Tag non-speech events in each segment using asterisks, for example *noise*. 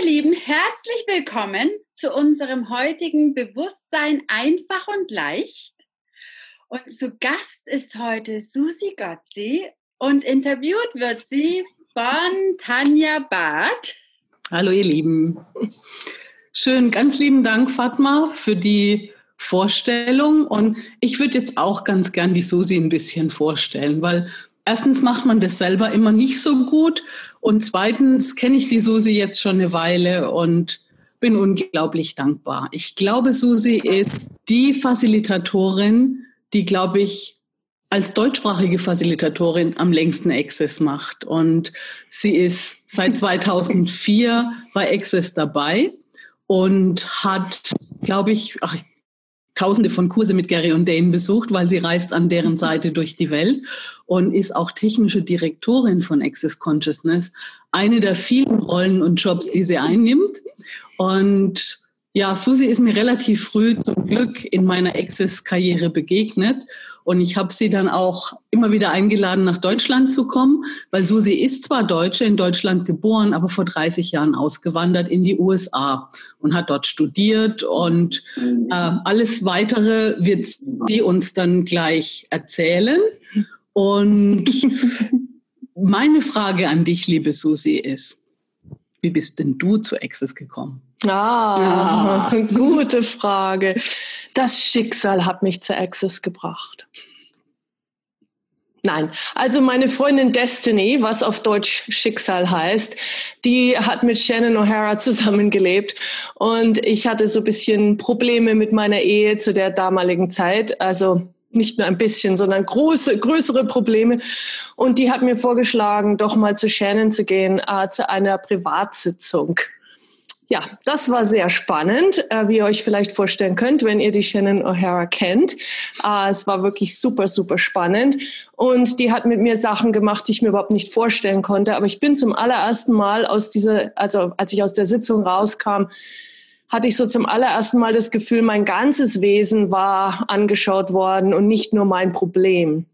ihr Lieben, herzlich willkommen zu unserem heutigen Bewusstsein einfach und leicht. Und zu Gast ist heute Susi Gotzi und interviewt wird sie von Tanja Barth. Hallo ihr Lieben. Schön, ganz lieben Dank, Fatma, für die Vorstellung. Und ich würde jetzt auch ganz gern die Susi ein bisschen vorstellen, weil erstens macht man das selber immer nicht so gut und zweitens kenne ich die Susi jetzt schon eine Weile und bin unglaublich dankbar. Ich glaube, Susi ist die Facilitatorin, die, glaube ich, als deutschsprachige Facilitatorin am längsten Access macht. Und sie ist seit 2004 bei Access dabei und hat, glaube ich, ach, tausende von Kurse mit Gary und Dane besucht, weil sie reist an deren Seite durch die Welt und ist auch technische Direktorin von Access Consciousness. Eine der vielen Rollen und Jobs, die sie einnimmt. Und ja, Susi ist mir relativ früh zum Glück in meiner Access-Karriere begegnet und ich habe sie dann auch immer wieder eingeladen, nach Deutschland zu kommen, weil Susi ist zwar Deutsche, in Deutschland geboren, aber vor 30 Jahren ausgewandert in die USA und hat dort studiert. Und äh, alles Weitere wird sie uns dann gleich erzählen. Und *laughs* meine Frage an dich, liebe Susi, ist, wie bist denn du zu Access gekommen? Ah, ja. gute Frage. Das Schicksal hat mich zu Access gebracht. Nein, also meine Freundin Destiny, was auf Deutsch Schicksal heißt, die hat mit Shannon O'Hara zusammengelebt und ich hatte so ein bisschen Probleme mit meiner Ehe zu der damaligen Zeit. Also nicht nur ein bisschen, sondern große, größere Probleme. Und die hat mir vorgeschlagen, doch mal zu Shannon zu gehen, äh, zu einer Privatsitzung. Ja, das war sehr spannend, äh, wie ihr euch vielleicht vorstellen könnt, wenn ihr die Shannon O'Hara kennt. Äh, es war wirklich super, super spannend. Und die hat mit mir Sachen gemacht, die ich mir überhaupt nicht vorstellen konnte. Aber ich bin zum allerersten Mal aus dieser, also als ich aus der Sitzung rauskam, hatte ich so zum allerersten Mal das Gefühl, mein ganzes Wesen war angeschaut worden und nicht nur mein Problem.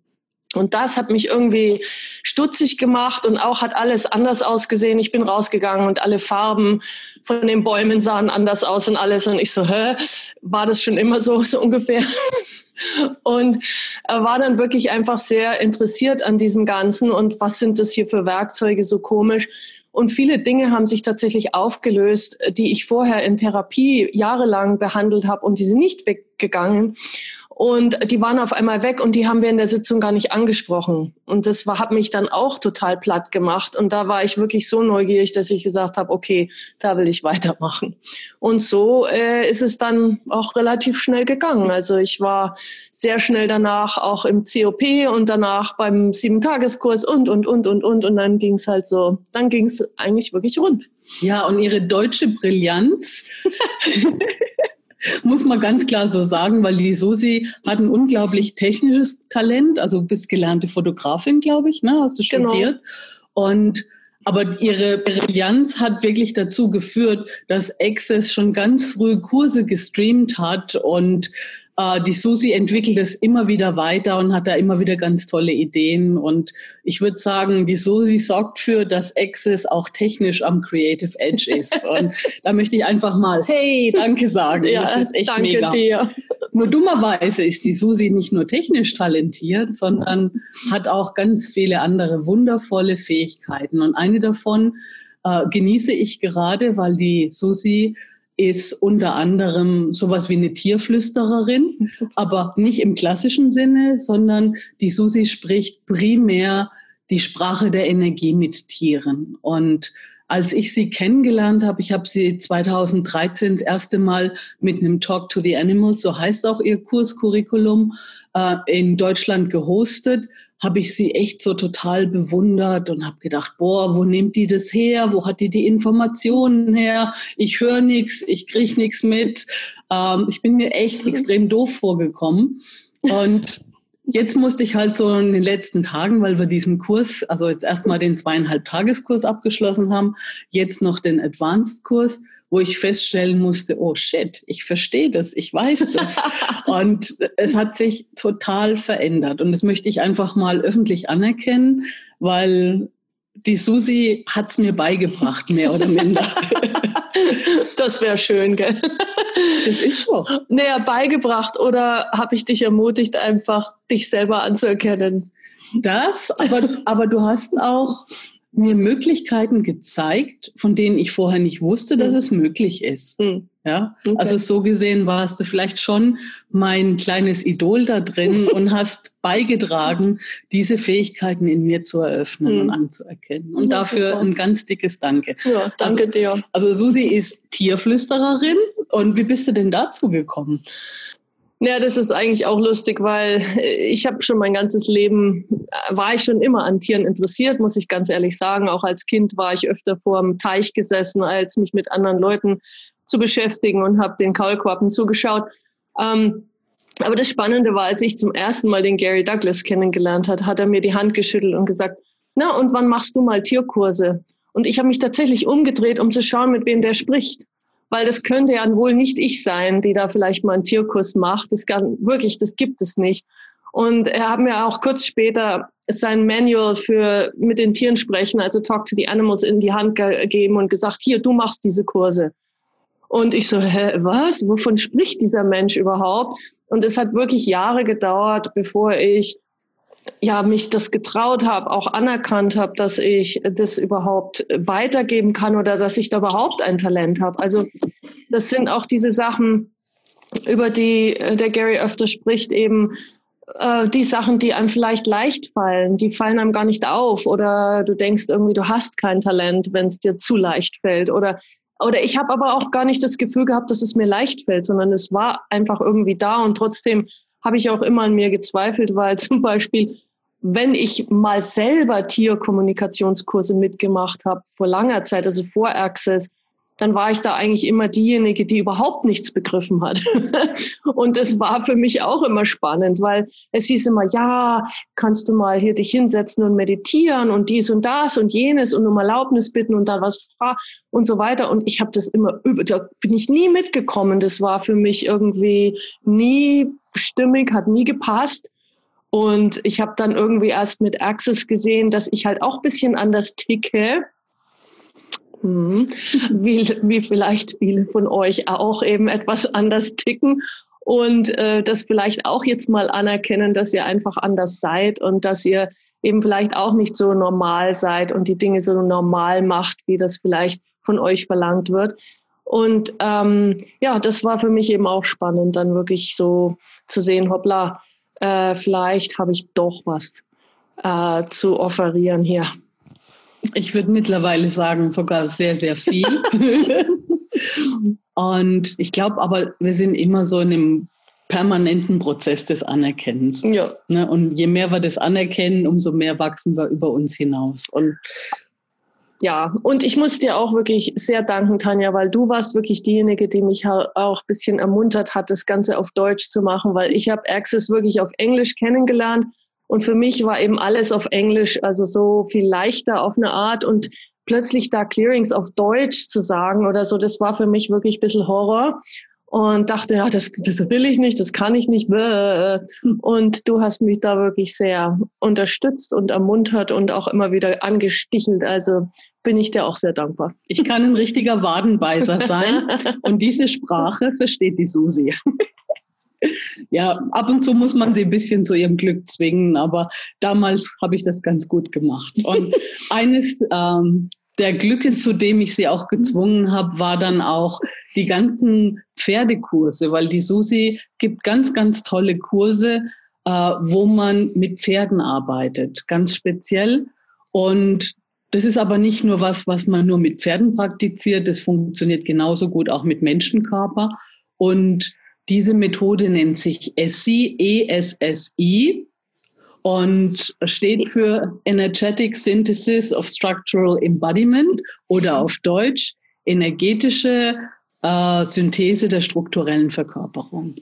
Und das hat mich irgendwie stutzig gemacht und auch hat alles anders ausgesehen. Ich bin rausgegangen und alle Farben von den Bäumen sahen anders aus und alles. Und ich so, hä, war das schon immer so, *laughs* so ungefähr? Und er war dann wirklich einfach sehr interessiert an diesem Ganzen und was sind das hier für Werkzeuge so komisch. Und viele Dinge haben sich tatsächlich aufgelöst, die ich vorher in Therapie jahrelang behandelt habe und die sind nicht weggegangen. Und die waren auf einmal weg und die haben wir in der Sitzung gar nicht angesprochen. Und das war, hat mich dann auch total platt gemacht. Und da war ich wirklich so neugierig, dass ich gesagt habe, okay, da will ich *laughs* weitermachen. Und so äh, ist es dann auch relativ schnell gegangen. Also ich war sehr schnell danach auch im COP und danach beim Sieben-Tageskurs und, und, und, und, und. Und dann ging es halt so, dann ging es eigentlich wirklich rund. Ja, und ihre deutsche Brillanz *laughs* muss man ganz klar so sagen, weil die Susi hat ein unglaublich technisches Talent, also bist gelernte Fotografin, glaube ich, ne? Hast du genau. studiert. Und aber ihre Brillanz hat wirklich dazu geführt, dass Access schon ganz früh Kurse gestreamt hat und die Susi entwickelt es immer wieder weiter und hat da immer wieder ganz tolle Ideen. Und ich würde sagen, die Susi sorgt für, dass Access auch technisch am Creative Edge ist. *laughs* Und da möchte ich einfach mal, hey, danke sagen. ja, das ist echt danke mega. Dir. Nur dummerweise ist die Susi nicht nur technisch talentiert, sondern hat auch ganz viele andere wundervolle Fähigkeiten. Und eine davon äh, genieße ich gerade, weil die Susi ist unter anderem sowas wie eine Tierflüstererin, aber nicht im klassischen Sinne, sondern die Susi spricht primär die Sprache der Energie mit Tieren. Und als ich sie kennengelernt habe, ich habe sie 2013 das erste Mal mit einem Talk to the Animals, so heißt auch ihr Kurscurriculum, äh, in Deutschland gehostet, habe ich sie echt so total bewundert und habe gedacht, boah, wo nimmt die das her? Wo hat die die Informationen her? Ich höre nichts, ich kriege nichts mit. Ähm, ich bin mir echt extrem doof vorgekommen. Und jetzt musste ich halt so in den letzten Tagen, weil wir diesen Kurs, also jetzt erstmal den zweieinhalb Tageskurs abgeschlossen haben, jetzt noch den Advanced-Kurs, wo ich feststellen musste, oh shit, ich verstehe das, ich weiß das. *laughs* und es hat sich total verändert. Und das möchte ich einfach mal öffentlich anerkennen, weil die Susi hat es mir beigebracht, mehr oder minder. *laughs* das wäre schön, gell? Das ist so. Naja, beigebracht oder habe ich dich ermutigt, einfach dich selber anzuerkennen? Das, aber, aber du hast auch mir Möglichkeiten gezeigt, von denen ich vorher nicht wusste, dass mhm. es möglich ist. Mhm. Ja, okay. also so gesehen warst du vielleicht schon mein kleines Idol da drin *laughs* und hast beigetragen, diese Fähigkeiten in mir zu eröffnen mhm. und anzuerkennen. Und ja, dafür super. ein ganz dickes Danke. Ja, danke also, dir. Also Susi ist Tierflüstererin. Und wie bist du denn dazu gekommen? Ja, das ist eigentlich auch lustig, weil ich habe schon mein ganzes Leben, äh, war ich schon immer an Tieren interessiert, muss ich ganz ehrlich sagen. Auch als Kind war ich öfter vor dem Teich gesessen, als mich mit anderen Leuten zu beschäftigen und habe den Kaulquappen zugeschaut. Ähm, aber das Spannende war, als ich zum ersten Mal den Gary Douglas kennengelernt hat, hat er mir die Hand geschüttelt und gesagt, na, und wann machst du mal Tierkurse? Und ich habe mich tatsächlich umgedreht, um zu schauen, mit wem der spricht weil das könnte ja wohl nicht ich sein, die da vielleicht mal einen Tierkurs macht. Das kann, wirklich, das gibt es nicht. Und er hat mir auch kurz später sein Manual für mit den Tieren sprechen, also Talk to the Animals, in die Hand gegeben und gesagt, hier, du machst diese Kurse. Und ich so, hä, was? Wovon spricht dieser Mensch überhaupt? Und es hat wirklich Jahre gedauert, bevor ich ja, mich das getraut habe, auch anerkannt habe, dass ich das überhaupt weitergeben kann oder dass ich da überhaupt ein Talent habe. Also das sind auch diese Sachen, über die äh, der Gary öfter spricht, eben äh, die Sachen, die einem vielleicht leicht fallen, die fallen einem gar nicht auf oder du denkst irgendwie, du hast kein Talent, wenn es dir zu leicht fällt oder oder ich habe aber auch gar nicht das Gefühl gehabt, dass es mir leicht fällt, sondern es war einfach irgendwie da und trotzdem habe ich auch immer an mir gezweifelt, weil *laughs* zum Beispiel, wenn ich mal selber Tierkommunikationskurse mitgemacht habe, vor langer Zeit, also vor Access, dann war ich da eigentlich immer diejenige, die überhaupt nichts begriffen hat. *laughs* und es war für mich auch immer spannend, weil es hieß immer, ja, kannst du mal hier dich hinsetzen und meditieren und dies und das und jenes und um Erlaubnis bitten und dann was und so weiter. Und ich habe das immer, da bin ich nie mitgekommen. Das war für mich irgendwie nie stimmig, hat nie gepasst. Und ich habe dann irgendwie erst mit Access gesehen, dass ich halt auch bisschen anders ticke Mhm. Wie, wie vielleicht viele von euch auch eben etwas anders ticken und äh, das vielleicht auch jetzt mal anerkennen, dass ihr einfach anders seid und dass ihr eben vielleicht auch nicht so normal seid und die Dinge so normal macht, wie das vielleicht von euch verlangt wird. Und ähm, ja, das war für mich eben auch spannend, dann wirklich so zu sehen, hoppla, äh, vielleicht habe ich doch was äh, zu offerieren hier. Ich würde mittlerweile sagen, sogar sehr, sehr viel. *laughs* und ich glaube aber, wir sind immer so in einem permanenten Prozess des Anerkennens. Ja. Ne? Und je mehr wir das anerkennen, umso mehr wachsen wir über uns hinaus. Und ja, und ich muss dir auch wirklich sehr danken, Tanja, weil du warst wirklich diejenige, die mich auch ein bisschen ermuntert hat, das Ganze auf Deutsch zu machen, weil ich habe Access wirklich auf Englisch kennengelernt und für mich war eben alles auf Englisch, also so viel leichter auf eine Art und plötzlich da Clearings auf Deutsch zu sagen oder so, das war für mich wirklich ein bisschen Horror und dachte, ja, das, das will ich nicht, das kann ich nicht. Und du hast mich da wirklich sehr unterstützt und ermuntert und auch immer wieder angestichelt. Also bin ich dir auch sehr dankbar. Ich kann ein richtiger Wadenbeißer sein *laughs* und diese Sprache versteht die Susi ja, ab und zu muss man sie ein bisschen zu ihrem Glück zwingen, aber damals habe ich das ganz gut gemacht. Und *laughs* eines ähm, der Glücke, zu dem ich sie auch gezwungen habe, war dann auch die ganzen Pferdekurse, weil die Susi gibt ganz, ganz tolle Kurse, äh, wo man mit Pferden arbeitet, ganz speziell. Und das ist aber nicht nur was, was man nur mit Pferden praktiziert, das funktioniert genauso gut auch mit Menschenkörper. Und diese Methode nennt sich ESSI, E-S-S-I und steht für Energetic Synthesis of Structural Embodiment oder auf Deutsch energetische äh, Synthese der strukturellen Verkörperung.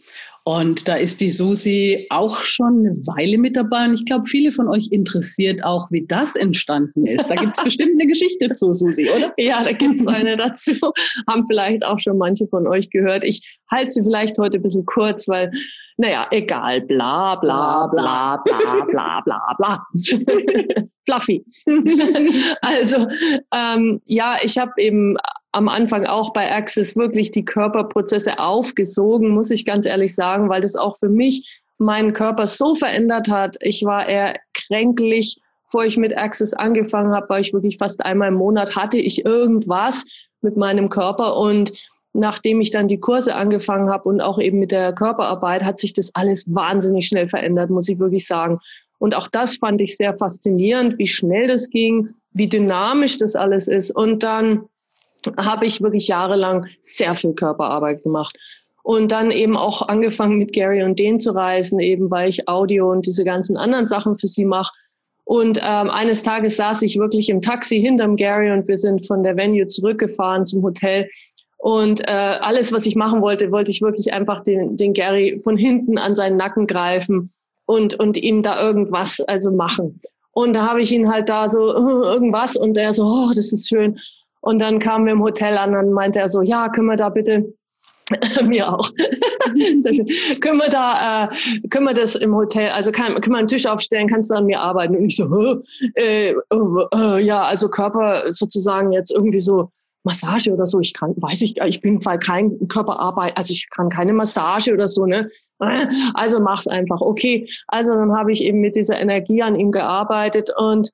Und da ist die Susi auch schon eine Weile mit dabei. Und ich glaube, viele von euch interessiert auch, wie das entstanden ist. Da gibt es *laughs* bestimmt eine Geschichte zu, Susi, oder? Ja, da gibt es eine *laughs* dazu. Haben vielleicht auch schon manche von euch gehört. Ich halte sie vielleicht heute ein bisschen kurz, weil Naja, egal, bla bla bla bla bla bla bla. *laughs* Fluffy. also ähm, ja, ich habe eben am Anfang auch bei Access wirklich die Körperprozesse aufgesogen, muss ich ganz ehrlich sagen, weil das auch für mich meinen Körper so verändert hat. Ich war eher kränklich, bevor ich mit Access angefangen habe, war ich wirklich fast einmal im Monat hatte ich irgendwas mit meinem Körper und nachdem ich dann die Kurse angefangen habe und auch eben mit der Körperarbeit, hat sich das alles wahnsinnig schnell verändert, muss ich wirklich sagen. Und auch das fand ich sehr faszinierend, wie schnell das ging, wie dynamisch das alles ist. Und dann habe ich wirklich jahrelang sehr viel Körperarbeit gemacht. Und dann eben auch angefangen mit Gary und den zu reisen, eben weil ich Audio und diese ganzen anderen Sachen für sie mache. Und ähm, eines Tages saß ich wirklich im Taxi hinterm Gary und wir sind von der Venue zurückgefahren zum Hotel. Und äh, alles, was ich machen wollte, wollte ich wirklich einfach den, den Gary von hinten an seinen Nacken greifen und, und ihm da irgendwas also machen. Und da habe ich ihn halt da so *laughs* irgendwas und er so, oh, das ist schön. Und dann kamen wir im Hotel an und meinte er so, ja, können wir da bitte *laughs* mir auch. *laughs* Können wir da, äh, können wir das im Hotel, also kann, können wir einen Tisch aufstellen, kannst du an mir arbeiten? Und ich so, äh, äh, ja, also Körper sozusagen jetzt irgendwie so Massage oder so. Ich kann, weiß ich, ich bin zwar kein Körperarbeit, also ich kann keine Massage oder so, ne? Also mach's einfach. Okay. Also dann habe ich eben mit dieser Energie an ihm gearbeitet und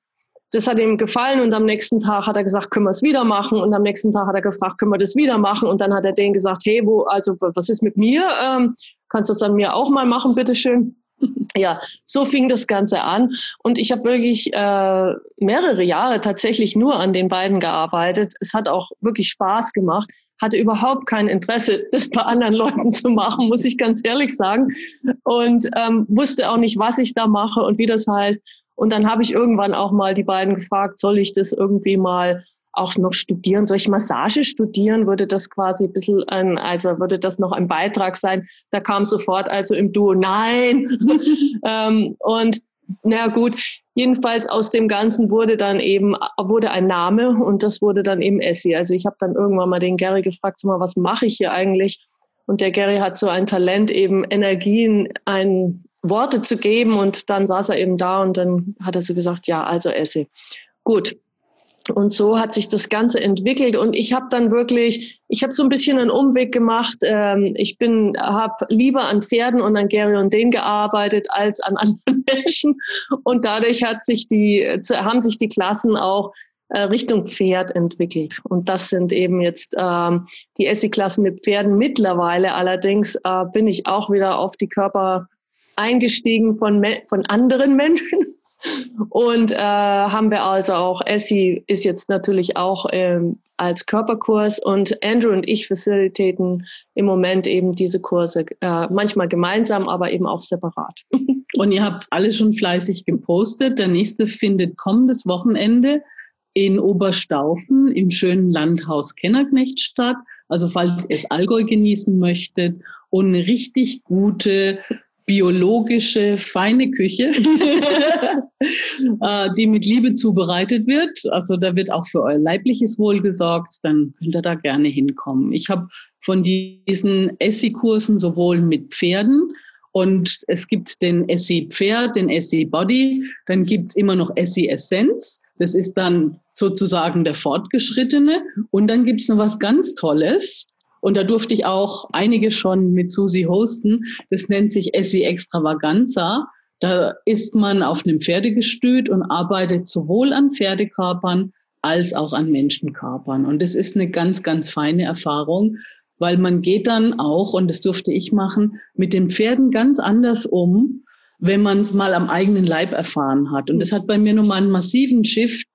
das hat ihm gefallen und am nächsten Tag hat er gesagt, können wir es wieder machen und am nächsten Tag hat er gefragt, können wir das wieder machen und dann hat er denen gesagt, hey, wo, also was ist mit mir? Ähm, kannst du das an mir auch mal machen, bitteschön? *laughs* ja, so fing das Ganze an und ich habe wirklich äh, mehrere Jahre tatsächlich nur an den beiden gearbeitet. Es hat auch wirklich Spaß gemacht hatte überhaupt kein Interesse, *laughs* das bei anderen Leuten zu machen, muss ich ganz ehrlich sagen. Und ähm, wusste auch nicht, was ich da mache und wie das heißt. Und dann habe ich irgendwann auch mal die beiden gefragt, soll ich das irgendwie mal auch noch studieren? Soll ich Massage studieren? Würde das quasi ein bisschen ein, also würde das noch ein Beitrag sein? Da kam sofort also im Duo, nein. *laughs* ähm, und na gut, jedenfalls aus dem Ganzen wurde dann eben, wurde ein Name und das wurde dann eben Essie. Also ich habe dann irgendwann mal den Gary gefragt, sag mal, was mache ich hier eigentlich? Und der Gary hat so ein Talent, eben Energien, ein Worte zu geben und dann saß er eben da und dann hat er so gesagt, ja, also esse. Gut. Und so hat sich das Ganze entwickelt und ich habe dann wirklich, ich habe so ein bisschen einen Umweg gemacht. Ähm, ich bin, habe lieber an Pferden und an Gary und den gearbeitet als an *laughs* anderen Menschen und dadurch hat sich die, haben sich die Klassen auch äh, Richtung Pferd entwickelt. Und das sind eben jetzt ähm, die Essi-Klassen mit Pferden. Mittlerweile allerdings äh, bin ich auch wieder auf die Körper eingestiegen von, von anderen Menschen. Und äh, haben wir also auch, Essie ist jetzt natürlich auch ähm, als Körperkurs und Andrew und ich facilitaten im Moment eben diese Kurse, äh, manchmal gemeinsam, aber eben auch separat. *laughs* Und ihr habt alle schon fleißig gepostet. Der nächste findet kommendes Wochenende in Oberstaufen im schönen Landhaus Kennerknecht statt. Also falls ihr es Allgäu genießen möchtet und eine richtig gute biologische, feine Küche, *laughs* äh, die mit Liebe zubereitet wird. Also da wird auch für euer leibliches Wohl gesorgt. Dann könnt ihr da gerne hinkommen. Ich habe von diesen Essi-Kursen sowohl mit Pferden und es gibt den Essi-Pferd, den Essi-Body. Dann gibt's immer noch Essi-Essenz. Das ist dann sozusagen der Fortgeschrittene. Und dann gibt's noch was ganz Tolles. Und da durfte ich auch einige schon mit Susi hosten. Das nennt sich Essi Extravaganza. Da ist man auf einem Pferdegestüt und arbeitet sowohl an Pferdekörpern als auch an Menschenkörpern. Und das ist eine ganz, ganz feine Erfahrung, weil man geht dann auch, und das durfte ich machen, mit den Pferden ganz anders um, wenn man es mal am eigenen Leib erfahren hat. Und das hat bei mir nochmal einen massiven Shift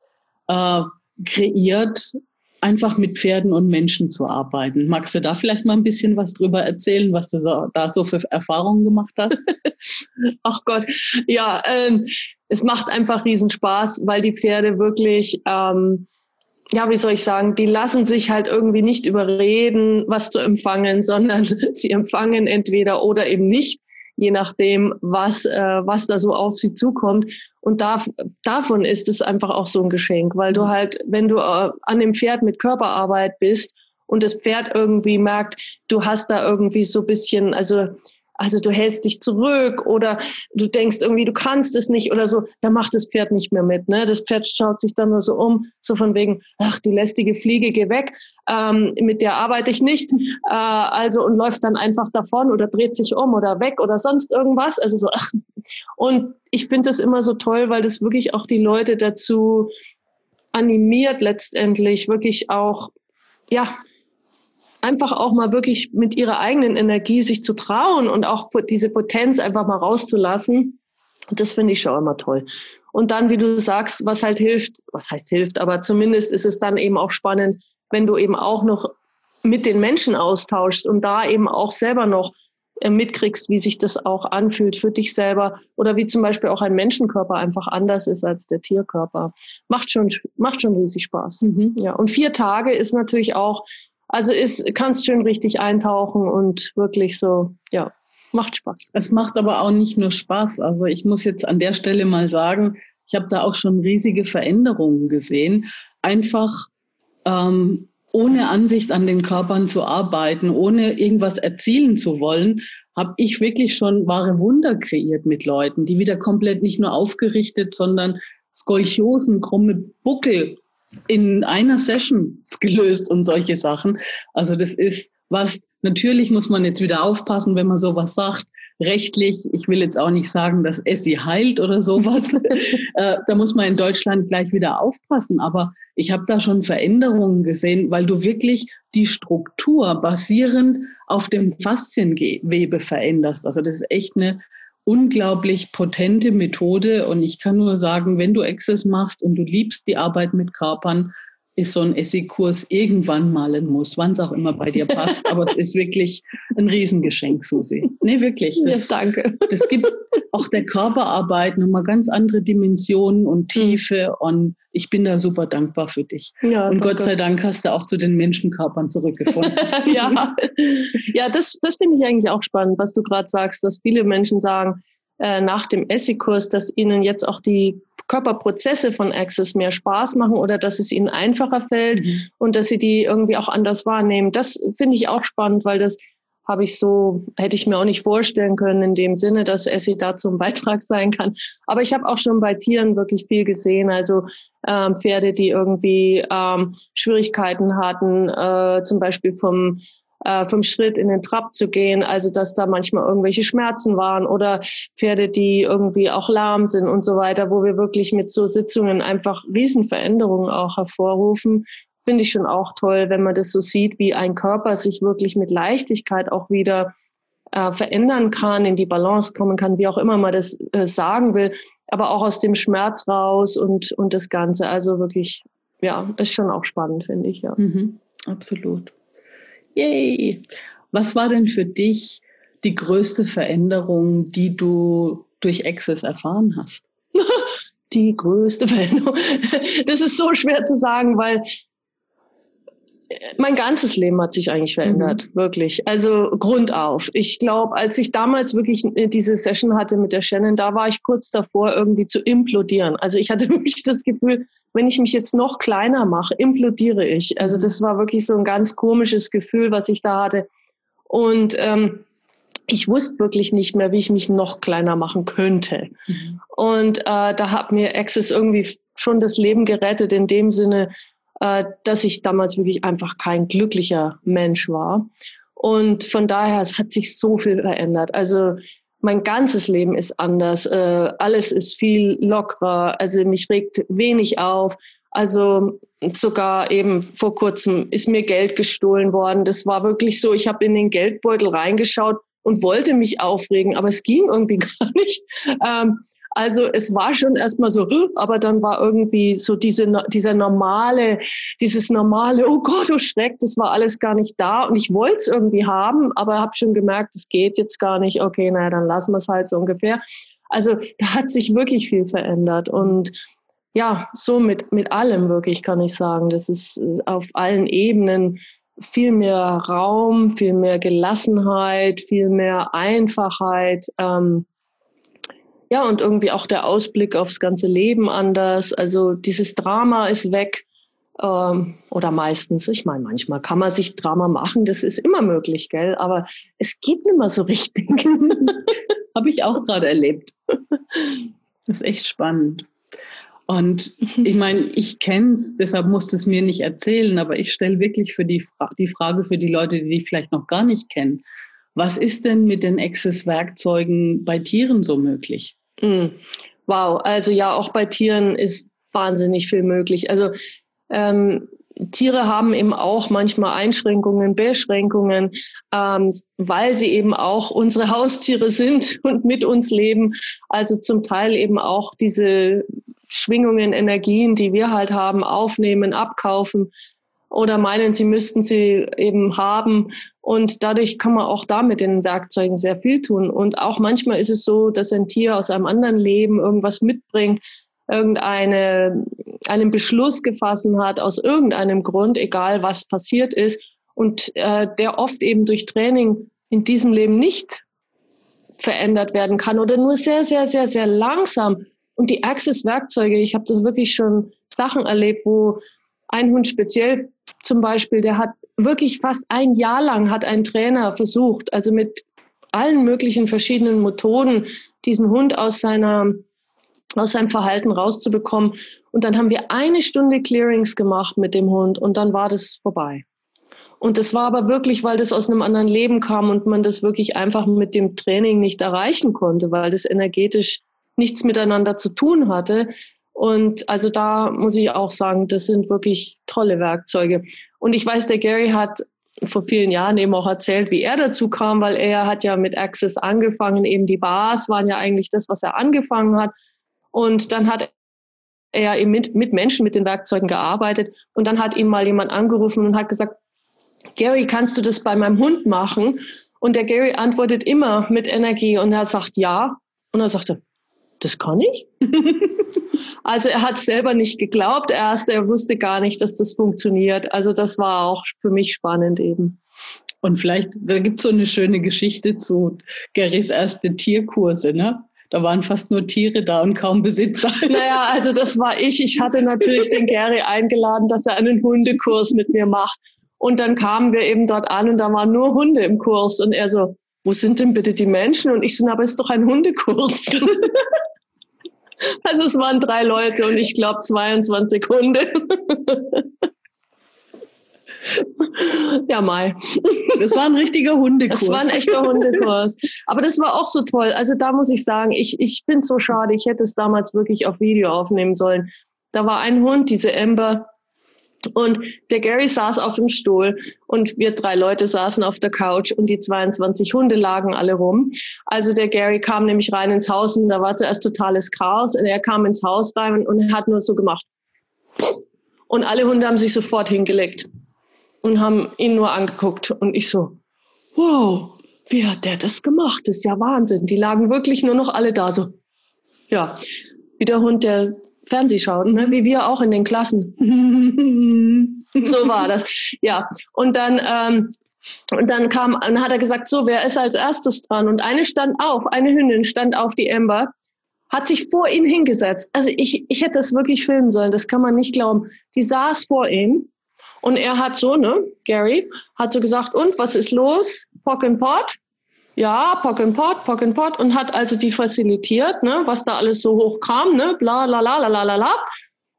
äh, kreiert, einfach mit Pferden und Menschen zu arbeiten. Magst du da vielleicht mal ein bisschen was drüber erzählen, was du da so für Erfahrungen gemacht hast? *laughs* Ach Gott, ja, ähm, es macht einfach riesen Spaß, weil die Pferde wirklich, ähm, ja, wie soll ich sagen, die lassen sich halt irgendwie nicht überreden, was zu empfangen, *laughs* sondern sie empfangen entweder oder eben nicht je nachdem, was, äh, was da so auf sie zukommt. Und da, davon ist es einfach auch so ein Geschenk, weil du mhm. halt, wenn du äh, an dem Pferd mit Körperarbeit bist und das Pferd irgendwie merkt, du hast da irgendwie so ein bisschen, also also du hältst dich zurück oder du denkst irgendwie, du kannst es nicht oder so, dann macht das Pferd nicht mehr mit. Ne? Das Pferd schaut sich dann nur so um, so von wegen, ach du lästige Fliege, geh weg, ähm, mit der arbeite ich nicht. Äh, also und läuft dann einfach davon oder dreht sich um oder weg oder sonst irgendwas. Also so, ach. Und ich finde das immer so toll, weil das wirklich auch die Leute dazu animiert, letztendlich wirklich auch, ja, einfach auch mal wirklich mit ihrer eigenen Energie sich zu trauen und auch diese Potenz einfach mal rauszulassen. Das finde ich schon immer toll. Und dann, wie du sagst, was halt hilft, was heißt hilft, aber zumindest ist es dann eben auch spannend, wenn du eben auch noch mit den Menschen austauschst und da eben auch selber noch äh, mitkriegst, wie sich das auch anfühlt für dich selber oder wie zum Beispiel auch ein Menschenkörper einfach anders ist als der Tierkörper. Macht schon, macht schon riesig Spaß. Mhm. Ja. Und vier Tage ist natürlich auch also ist, kannst schön richtig eintauchen und wirklich so, ja, macht Spaß. Es macht aber auch nicht nur Spaß. Also ich muss jetzt an der Stelle mal sagen, ich habe da auch schon riesige Veränderungen gesehen. Einfach ähm, ohne Ansicht an den Körpern zu arbeiten, ohne irgendwas erzielen zu wollen, habe ich wirklich schon wahre Wunder kreiert mit Leuten, die wieder komplett nicht nur aufgerichtet, sondern Skolchosen, krumme Buckel in einer Session gelöst und solche Sachen. Also das ist was, natürlich muss man jetzt wieder aufpassen, wenn man sowas sagt. Rechtlich, ich will jetzt auch nicht sagen, dass Essi heilt oder sowas. *laughs* äh, da muss man in Deutschland gleich wieder aufpassen. Aber ich habe da schon Veränderungen gesehen, weil du wirklich die Struktur basierend auf dem Fasziengewebe veränderst. Also das ist echt eine unglaublich potente Methode. Und ich kann nur sagen, wenn du Access machst und du liebst die Arbeit mit Körpern, ist so ein Essigkurs irgendwann mal ein Muss, wann es auch immer bei dir *laughs* passt. Aber es ist wirklich ein Riesengeschenk, Susi. Nee, wirklich. Das, ja, danke. Das gibt auch der Körperarbeit nochmal ganz andere Dimensionen und hm. Tiefe. Und ich bin da super dankbar für dich. Ja, und danke. Gott sei Dank hast du auch zu den Menschenkörpern zurückgefunden. *laughs* ja, ja das, das finde ich eigentlich auch spannend, was du gerade sagst, dass viele Menschen sagen, äh, nach dem Essigkurs, dass ihnen jetzt auch die Körperprozesse von Access mehr Spaß machen oder dass es ihnen einfacher fällt mhm. und dass sie die irgendwie auch anders wahrnehmen. Das finde ich auch spannend, weil das habe ich so, hätte ich mir auch nicht vorstellen können in dem Sinne, dass Essi dazu ein *laughs* Beitrag sein kann. Aber ich habe auch schon bei Tieren wirklich viel gesehen. Also ähm, Pferde, die irgendwie ähm, Schwierigkeiten hatten, äh, zum Beispiel vom äh, vom Schritt in den Trab zu gehen, also dass da manchmal irgendwelche Schmerzen waren oder Pferde, die irgendwie auch lahm sind und so weiter, wo wir wirklich mit so Sitzungen einfach Riesenveränderungen auch hervorrufen. Finde ich schon auch toll, wenn man das so sieht, wie ein Körper sich wirklich mit Leichtigkeit auch wieder äh, verändern kann, in die Balance kommen kann, wie auch immer man das äh, sagen will, aber auch aus dem Schmerz raus und, und das Ganze. Also wirklich, ja, ist schon auch spannend, finde ich, ja. Mhm, absolut. Yay! Was war denn für dich die größte Veränderung, die du durch Access erfahren hast? *laughs* die größte Veränderung. Das ist so schwer zu sagen, weil mein ganzes Leben hat sich eigentlich verändert, mhm. wirklich. Also grundauf. Ich glaube, als ich damals wirklich diese Session hatte mit der Shannon, da war ich kurz davor, irgendwie zu implodieren. Also ich hatte *laughs* wirklich das Gefühl, wenn ich mich jetzt noch kleiner mache, implodiere ich. Also das war wirklich so ein ganz komisches Gefühl, was ich da hatte. Und ähm, ich wusste wirklich nicht mehr, wie ich mich noch kleiner machen könnte. Mhm. Und äh, da hat mir Access irgendwie schon das Leben gerettet, in dem Sinne, äh, dass ich damals wirklich einfach kein glücklicher Mensch war. Und von daher, es hat sich so viel verändert. Also mein ganzes Leben ist anders. Äh, alles ist viel lockerer. Also mich regt wenig auf. Also sogar eben vor kurzem ist mir Geld gestohlen worden. Das war wirklich so, ich habe in den Geldbeutel reingeschaut und wollte mich aufregen, aber es ging irgendwie *laughs* gar nicht. Ähm, also es war schon erstmal so, aber dann war irgendwie so diese, dieser normale, dieses normale, oh Gott, oh Schreck, das war alles gar nicht da und ich wollte es irgendwie haben, aber habe schon gemerkt, es geht jetzt gar nicht. Okay, naja, dann lassen wir es halt so ungefähr. Also da hat sich wirklich viel verändert und ja, so mit, mit allem wirklich kann ich sagen. Das ist auf allen Ebenen viel mehr Raum, viel mehr Gelassenheit, viel mehr Einfachheit. Ähm, ja, und irgendwie auch der Ausblick aufs ganze Leben anders. Also dieses Drama ist weg. Ähm, oder meistens, ich meine, manchmal kann man sich Drama machen, das ist immer möglich, gell? Aber es geht nicht mehr so richtig. *laughs* Habe ich auch gerade erlebt. Das ist echt spannend. Und ich meine, ich kenne es, deshalb musst du es mir nicht erzählen, aber ich stelle wirklich für die, Fra die Frage für die Leute, die dich vielleicht noch gar nicht kennen. Was ist denn mit den Access-Werkzeugen bei Tieren so möglich? Mm. Wow, also ja, auch bei Tieren ist wahnsinnig viel möglich. Also ähm, Tiere haben eben auch manchmal Einschränkungen, Beschränkungen, ähm, weil sie eben auch unsere *laughs* Haustiere sind und mit uns leben. Also zum Teil eben auch diese Schwingungen, Energien, die wir halt haben, aufnehmen, abkaufen oder meinen, sie müssten sie eben haben. Und dadurch kann man auch da mit den Werkzeugen sehr viel tun. Und auch manchmal ist es so, dass ein Tier aus einem anderen Leben irgendwas mitbringt, irgendeine, einen Beschluss gefasst hat aus irgendeinem Grund, egal was passiert ist, und äh, der oft eben durch Training in diesem Leben nicht verändert werden kann oder nur sehr, sehr, sehr, sehr langsam. Und die Access-Werkzeuge, ich habe das wirklich schon Sachen erlebt, wo ein Hund speziell zum Beispiel, der hat wirklich fast ein Jahr lang hat ein Trainer versucht, also mit allen möglichen verschiedenen Methoden, diesen Hund aus seiner aus seinem Verhalten rauszubekommen. Und dann haben wir eine Stunde Clearings gemacht mit dem Hund und dann war das vorbei. Und das war aber wirklich, weil das aus einem anderen Leben kam und man das wirklich einfach mit dem Training nicht erreichen konnte, weil das energetisch nichts miteinander zu tun hatte. Und also da muss ich auch sagen, das sind wirklich tolle Werkzeuge. Und ich weiß, der Gary hat vor vielen Jahren eben auch erzählt, wie er dazu kam, weil er hat ja mit Access angefangen. Eben die Bars waren ja eigentlich das, was er angefangen hat. Und dann hat er eben mit, mit Menschen, mit den Werkzeugen gearbeitet. Und dann hat ihn mal jemand angerufen und hat gesagt, Gary, kannst du das bei meinem Hund machen? Und der Gary antwortet immer mit Energie und er sagt ja. Und er sagte, das kann ich. *laughs* also er hat selber nicht geglaubt erst, er wusste gar nicht, dass das funktioniert. Also das war auch für mich spannend eben. Und vielleicht, da gibt es so eine schöne Geschichte zu Garys erste Tierkurse, ne? Da waren fast nur Tiere da und kaum Besitzer. *laughs* Naja, also das war ich. Ich hatte natürlich den Gary eingeladen, dass er einen Hundekurs mit mir macht. Und dann kamen wir eben dort an und da waren nur Hunde im Kurs. Und er so, wo sind denn bitte die Menschen? Und ich so, aber es ist doch ein Hundekurs. *laughs* also es waren drei Leute und ich glaube 22 Hunde. *laughs* ja, Mai. Das war ein richtiger Hundekurs. Das war ein echter Hundekurs. Aber das war auch so toll. Also da muss ich sagen, ich, ich finde es so schade. Ich hätte es damals wirklich auf Video aufnehmen sollen. Da war ein Hund, diese Amber, und der Gary saß auf dem Stuhl und wir drei Leute saßen auf der Couch und die 22 Hunde lagen alle rum. Also der Gary kam nämlich rein ins Haus und da war zuerst totales Chaos und er kam ins Haus rein und hat nur so gemacht. Und alle Hunde haben sich sofort hingelegt und haben ihn nur angeguckt und ich so, wow, wie hat der das gemacht? Das ist ja Wahnsinn. Die lagen wirklich nur noch alle da so. Ja, wie der Hund, der Fernseh schaut, ne? wie wir auch in den Klassen. *laughs* so war das. Ja, und dann, ähm, und dann kam, dann hat er gesagt, so, wer ist als erstes dran? Und eine stand auf, eine Hündin stand auf die Ember, hat sich vor ihn hingesetzt. Also ich, ich hätte das wirklich filmen sollen, das kann man nicht glauben. Die saß vor ihm und er hat so, ne, Gary, hat so gesagt, und was ist los? Pock and Pot? Ja, Pock and Pot, Pock and Pot und hat also die facilitiert, ne, was da alles so hoch kam, ne, bla, la, la, la, la, la, la.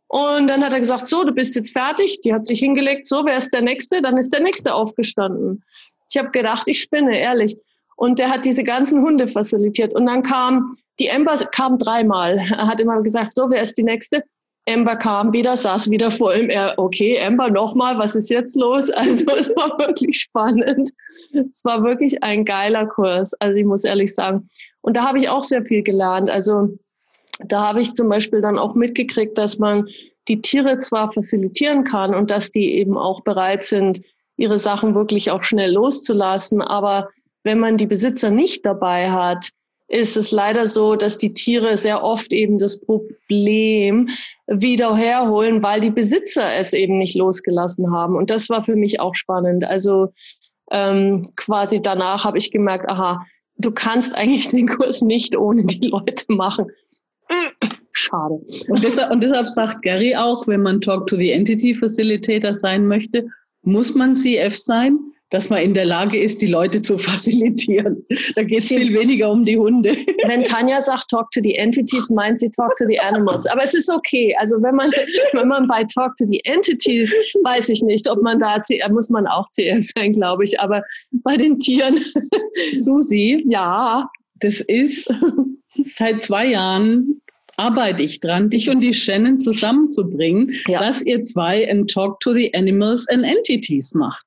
Und dann hat er gesagt, so, du bist jetzt fertig. Die hat sich hingelegt, so, wer ist der Nächste? Dann ist der Nächste aufgestanden. Ich habe gedacht, ich spinne, ehrlich. Und der hat diese ganzen Hunde facilitiert. Und dann kam, die Ember kam dreimal. Er hat immer gesagt, so, wer ist die Nächste? Amber kam wieder, saß wieder vor ihm. Er, okay, Amber, nochmal, was ist jetzt los? *laughs* Also es war wirklich spannend. Es war wirklich ein geiler Kurs, also ich muss ehrlich sagen. Und da habe ich auch sehr viel gelernt. Also da habe ich zum Beispiel dann auch mitgekriegt, dass man die Tiere zwar facilitieren kann und dass die eben auch bereit sind, ihre Sachen wirklich auch schnell loszulassen, aber wenn man die Besitzer nicht dabei hat, ist es leider so, dass die Tiere sehr oft eben das Problem wieder herholen, weil die Besitzer es eben nicht losgelassen haben. Und das war für mich auch spannend. Also ähm, quasi danach habe ich gemerkt, aha, du kannst eigentlich den Kurs nicht ohne die Leute machen. Schade. Und deshalb, und deshalb sagt Gary auch, wenn man Talk to the Entity Facilitator sein möchte, muss man CF sein, dass man in der Lage ist, die Leute zu *laughs* facilitieren. Da geht es viel weniger um die Hunde. *laughs* Wenn Tanja sagt, talk to the entities, meint sie talk to the animals. Aber es ist okay. Also wenn man, wenn man bei talk to the entities, weiß ich nicht, ob man da, muss man auch CF sein, glaube ich. Aber bei den Tieren. *laughs* Susi, ja, das ist seit zwei Jahren arbeite ich dran, dich und die Shannon zusammenzubringen, ja. dass ihr zwei ein Talk to the Animals and Entities macht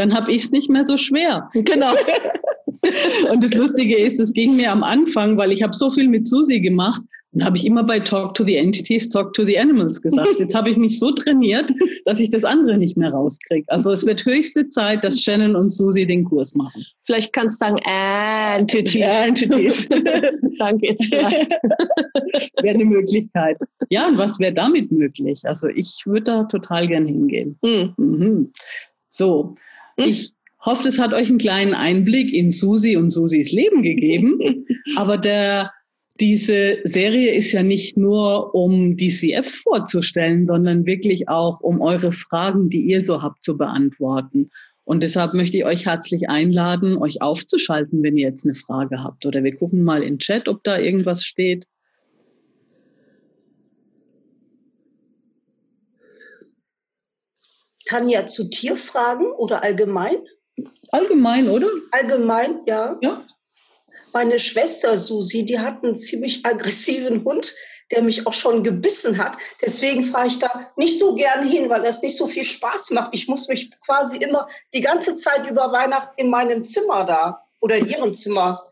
dann habe ich es nicht mehr so schwer. Genau. *laughs* und das Lustige ist, es ging mir am Anfang, weil ich habe so viel mit Susi gemacht, und habe ich immer bei Talk to the Entities, Talk to the Animals gesagt. Jetzt habe ich mich so trainiert, dass ich das andere nicht mehr rauskriege. Also es wird höchste Zeit, dass Shannon und Susi den Kurs machen. Vielleicht kannst du sagen Entities. *laughs* Entities. Danke jetzt vielleicht. *laughs* wäre eine Möglichkeit. Ja, und was wäre damit möglich? Also ich würde da total gern hingehen. Mhm. Mhm. So? Ich hoffe, es hat euch einen kleinen Einblick in Susi und Susis Leben gegeben. *laughs* Aber der, diese Serie ist ja nicht nur, um DCFs vorzustellen, sondern wirklich auch, um eure Fragen, die ihr so habt, zu beantworten. Und deshalb möchte ich euch herzlich einladen, euch aufzuschalten, wenn ihr jetzt eine Frage habt. Oder wir gucken mal in Chat, ob da irgendwas steht. Tanja, zu Tierfragen oder allgemein? Allgemein, oder? Allgemein, ja. Ja. Meine Schwester Susi, die hat einen ziemlich aggressiven Hund, der mich auch schon gebissen hat. Deswegen fahre ich da nicht so gern hin, weil das nicht so viel Spaß macht. Ich muss mich quasi immer die ganze Zeit über Weihnachten in meinem Zimmer da oder in ihrem Zimmer.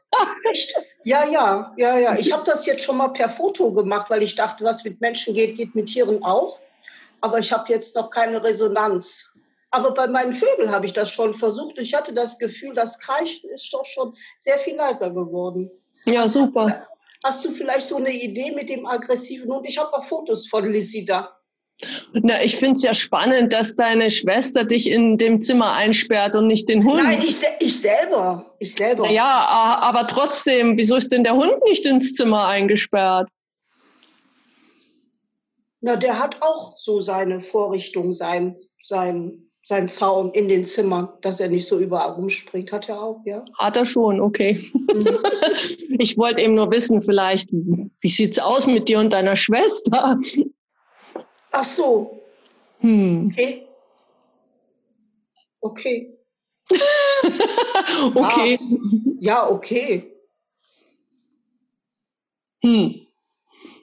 Echt? *laughs* Ja, ja, ja, ja. Ich habe das jetzt schon mal per Foto gemacht, weil ich dachte, was mit Menschen geht, geht mit Tieren auch aber ich habe jetzt noch keine Resonanz. Aber bei meinen Vögeln habe ich das schon versucht. Ich hatte das Gefühl, das Kreischen ist doch schon sehr viel leiser geworden. Ja, super. Hast du vielleicht so eine Idee mit dem aggressiven Hund? Ich habe auch Fotos von Lizzie da. Na, ich finde es ja spannend, dass deine Schwester dich in dem Zimmer einsperrt und nicht den Hund. Nein, ich, ich selber. Ich selber. Ja, aber trotzdem, wieso ist denn der Hund nicht ins Zimmer eingesperrt? Na, der hat auch so seine Vorrichtung, sein, sein, sein Zaun in den Zimmern, dass er nicht so überall rumspringt. Hat er auch, ja? Hat er schon, okay. Mhm. *laughs* Ich wollte eben nur wissen, vielleicht, wie sieht's aus mit dir und deiner Schwester? Ach so. Hm. Okay. Okay. *laughs* okay. Ja, ja, okay. Hm.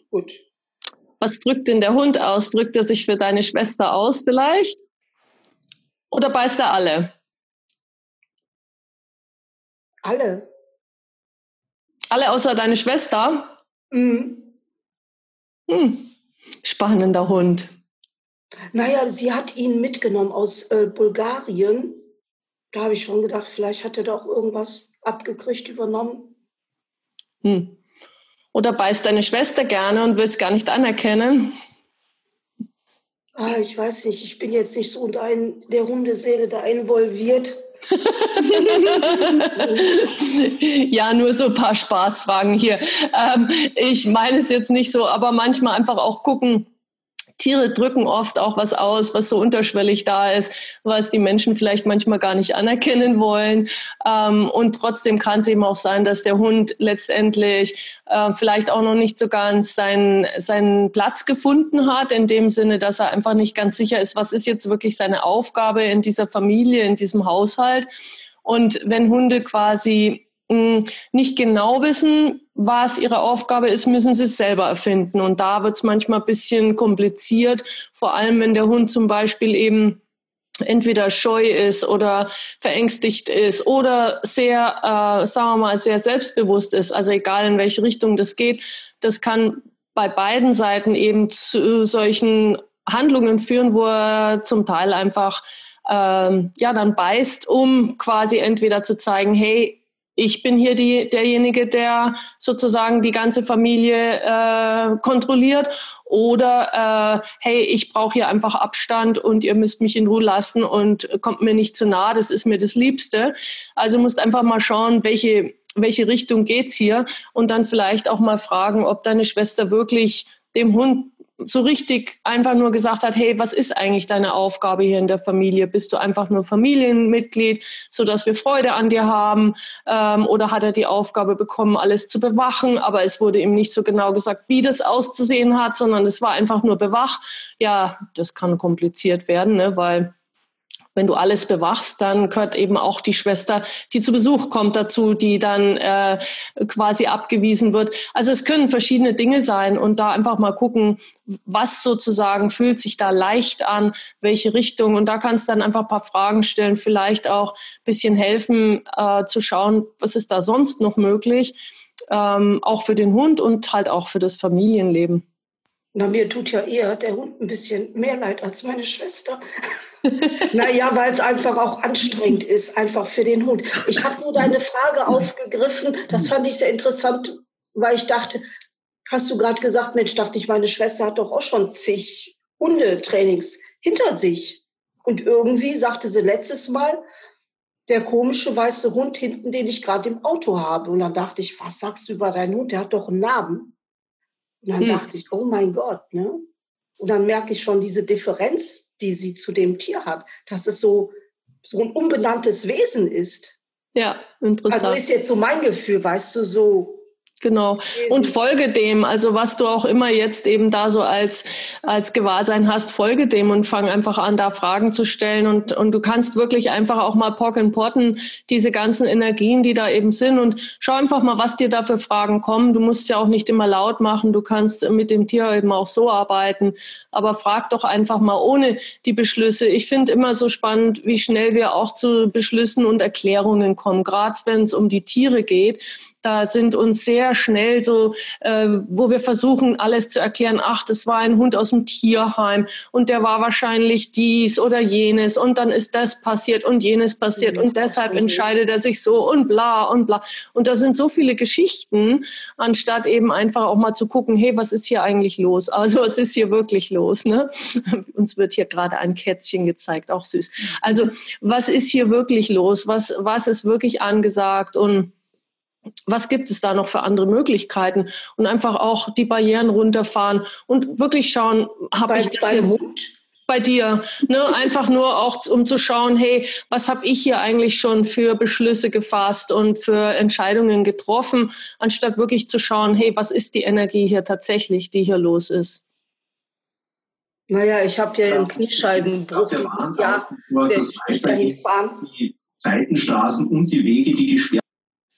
Gut. Was drückt denn der Hund aus? Drückt er sich für deine Schwester aus vielleicht? Oder beißt er alle? Alle. Alle außer deine Schwester? Mhm. Hm. Spannender Hund. Naja, sie hat ihn mitgenommen aus äh, Bulgarien. Da habe ich schon gedacht, vielleicht hat er doch irgendwas abgekriegt, übernommen. Hm. Oder beißt deine Schwester gerne und will es gar nicht anerkennen? Ah, ich weiß nicht, ich bin jetzt nicht so unter ein, der Hundeseele da involviert. *laughs* ja, nur so ein paar Spaßfragen hier. Ähm, ich meine es jetzt nicht so, aber manchmal einfach auch gucken, Tiere drücken oft auch was aus, was so unterschwellig da ist, was die Menschen vielleicht manchmal gar nicht anerkennen wollen. Ähm, und trotzdem kann es eben auch sein, dass der Hund letztendlich äh, vielleicht auch noch nicht so ganz seinen, seinen Platz gefunden hat, in dem Sinne, dass er einfach nicht ganz sicher ist, was ist jetzt wirklich seine Aufgabe in dieser Familie, in diesem Haushalt. Und wenn Hunde quasi nicht genau wissen, was ihre Aufgabe ist, müssen sie es selber erfinden. Und da wird es manchmal ein bisschen kompliziert, vor allem wenn der Hund zum Beispiel eben entweder scheu ist oder verängstigt ist oder sehr, äh, sagen wir mal, sehr selbstbewusst ist. Also egal in welche Richtung das geht, das kann bei beiden Seiten eben zu solchen Handlungen führen, wo er zum Teil einfach ähm, ja dann beißt, um quasi entweder zu zeigen, hey, ich bin hier die, derjenige, der sozusagen die ganze Familie äh, kontrolliert. Oder äh, hey, ich brauche hier einfach Abstand und ihr müsst mich in Ruhe lassen und kommt mir nicht zu nah. Das ist mir das Liebste. Also musst einfach mal schauen, welche welche Richtung geht's hier und dann vielleicht auch mal fragen, ob deine Schwester wirklich dem Hund so richtig einfach nur gesagt hat, hey, was ist eigentlich deine Aufgabe hier in der Familie? Bist du einfach nur Familienmitglied, so dass wir Freude an dir haben? Ähm, oder hat er die Aufgabe bekommen, alles zu bewachen? Aber es wurde ihm nicht so genau gesagt, wie das auszusehen hat, sondern es war einfach nur bewach. Ja, das kann kompliziert werden, ne? weil wenn du alles bewachst, dann gehört eben auch die Schwester, die zu Besuch kommt dazu, die dann äh, quasi abgewiesen wird. Also es können verschiedene Dinge sein und da einfach mal gucken, was sozusagen fühlt sich da leicht an, welche Richtung. Und da kannst du dann einfach ein paar Fragen stellen, vielleicht auch ein bisschen helfen äh, zu schauen, was ist da sonst noch möglich, ähm, auch für den Hund und halt auch für das Familienleben. Na, mir tut ja eher der Hund ein bisschen mehr leid als meine Schwester. *laughs* naja, weil es einfach auch anstrengend ist, einfach für den Hund. Ich habe nur deine Frage aufgegriffen. Das fand ich sehr interessant, weil ich dachte, hast du gerade gesagt, Mensch, dachte ich, meine Schwester hat doch auch schon zig Hundetrainings hinter sich. Und irgendwie sagte sie letztes Mal, der komische weiße Hund hinten, den ich gerade im Auto habe. Und dann dachte ich, was sagst du über deinen Hund? Der hat doch einen Namen. Und dann hm. dachte ich, oh mein Gott, ne? Und dann merke ich schon diese Differenz, die sie zu dem Tier hat, dass es so, so ein unbenanntes Wesen ist. Ja, interessant. Also ist jetzt so mein Gefühl, weißt du, so Genau. Und folge dem, also was du auch immer jetzt eben da so als, als Gewahrsein hast, folge dem und fang einfach an, da Fragen zu stellen. Und, und du kannst wirklich einfach auch mal pock and potten, diese ganzen Energien, die da eben sind. Und schau einfach mal, was dir da für Fragen kommen. Du musst ja auch nicht immer laut machen. Du kannst mit dem Tier eben auch so arbeiten. Aber frag doch einfach mal ohne die Beschlüsse. Ich finde immer so spannend, wie schnell wir auch zu Beschlüssen und Erklärungen kommen, gerade wenn es um die Tiere geht da sind uns sehr schnell so, äh, wo wir versuchen, alles zu erklären, ach, das war ein Hund aus dem Tierheim und der war wahrscheinlich dies oder jenes und dann ist das passiert und jenes passiert und deshalb entscheidet er sich so und bla und bla. Und da sind so viele Geschichten, anstatt eben einfach auch mal zu gucken, hey, was ist hier eigentlich los? Also was ist hier wirklich los? Ne? *laughs* Uns wird hier gerade ein Kätzchen gezeigt, auch süß. Also was ist hier wirklich los? Was, was ist wirklich angesagt? Und was gibt es da noch für andere Möglichkeiten und einfach auch die Barrieren runterfahren und wirklich schauen, habe ich das beim Hund? bei dir, ne? einfach nur auch um zu schauen, hey, was habe ich hier eigentlich schon für Beschlüsse gefasst und für Entscheidungen getroffen, anstatt wirklich zu schauen, hey, was ist die Energie hier tatsächlich, die hier los ist. Naja, ich habe ja einen Kniescheibenbruch der ist dahin fahren. Die Seitenstraßen und die Wege, die gesperrt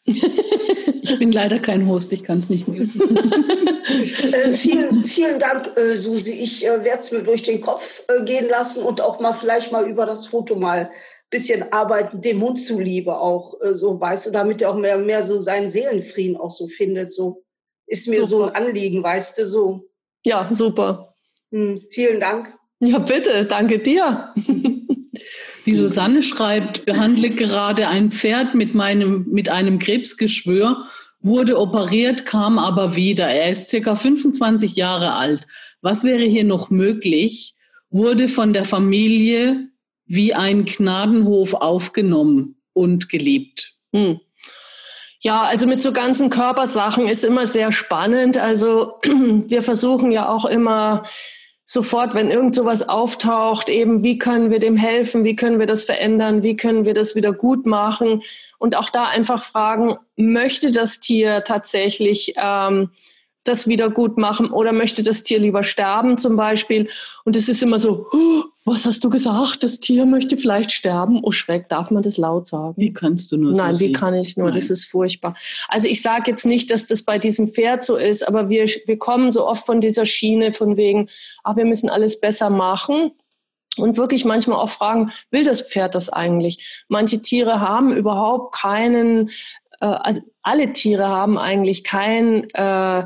ich bin leider kein Host, ich kann es nicht mehr. äh, vielen, vielen Dank, äh, Susi. Ich äh, werde es mir durch den Kopf äh, gehen lassen und auch mal vielleicht mal über das Foto mal ein bisschen arbeiten, dem Hund zuliebe auch äh, so, weißt du, damit er auch mehr, mehr so seinen Seelenfrieden auch so findet. So ist mir super. so ein Anliegen, weißt du, so. Ja, super. Hm, vielen Dank. Ja, bitte, danke dir. *laughs* Die Susanne schreibt, behandle gerade ein Pferd mit, meinem, mit einem Krebsgeschwür, wurde operiert, kam aber wieder. Er ist circa 25 Jahre alt. Was wäre hier noch möglich? Wurde von der Familie wie ein Gnadenhof aufgenommen und geliebt. Hm. Ja, also mit so ganzen Körpersachen ist immer sehr spannend. Also *clears throat* wir versuchen ja auch immer sofort, wenn irgend sowas auftaucht, eben, wie können wir dem helfen, wie können wir das verändern, wie können wir das wieder gut machen und auch da einfach fragen, möchte das Tier tatsächlich ähm, das wieder gut machen oder möchte das Tier lieber sterben zum Beispiel. Und es ist immer so, oh, was hast du gesagt? Das Tier möchte vielleicht sterben. Oh Schreck, darf man das laut sagen? Wie kannst du nur Nein, so wie kann ich nur? Nein. Das ist furchtbar. Also ich sage jetzt nicht, dass das bei diesem Pferd so ist, aber wir, wir kommen so oft von dieser Schiene von wegen, ach, wir müssen alles besser machen. Und wirklich manchmal auch fragen, will das Pferd das eigentlich? Manche Tiere haben überhaupt keinen, äh, also alle Tiere haben eigentlich kein äh,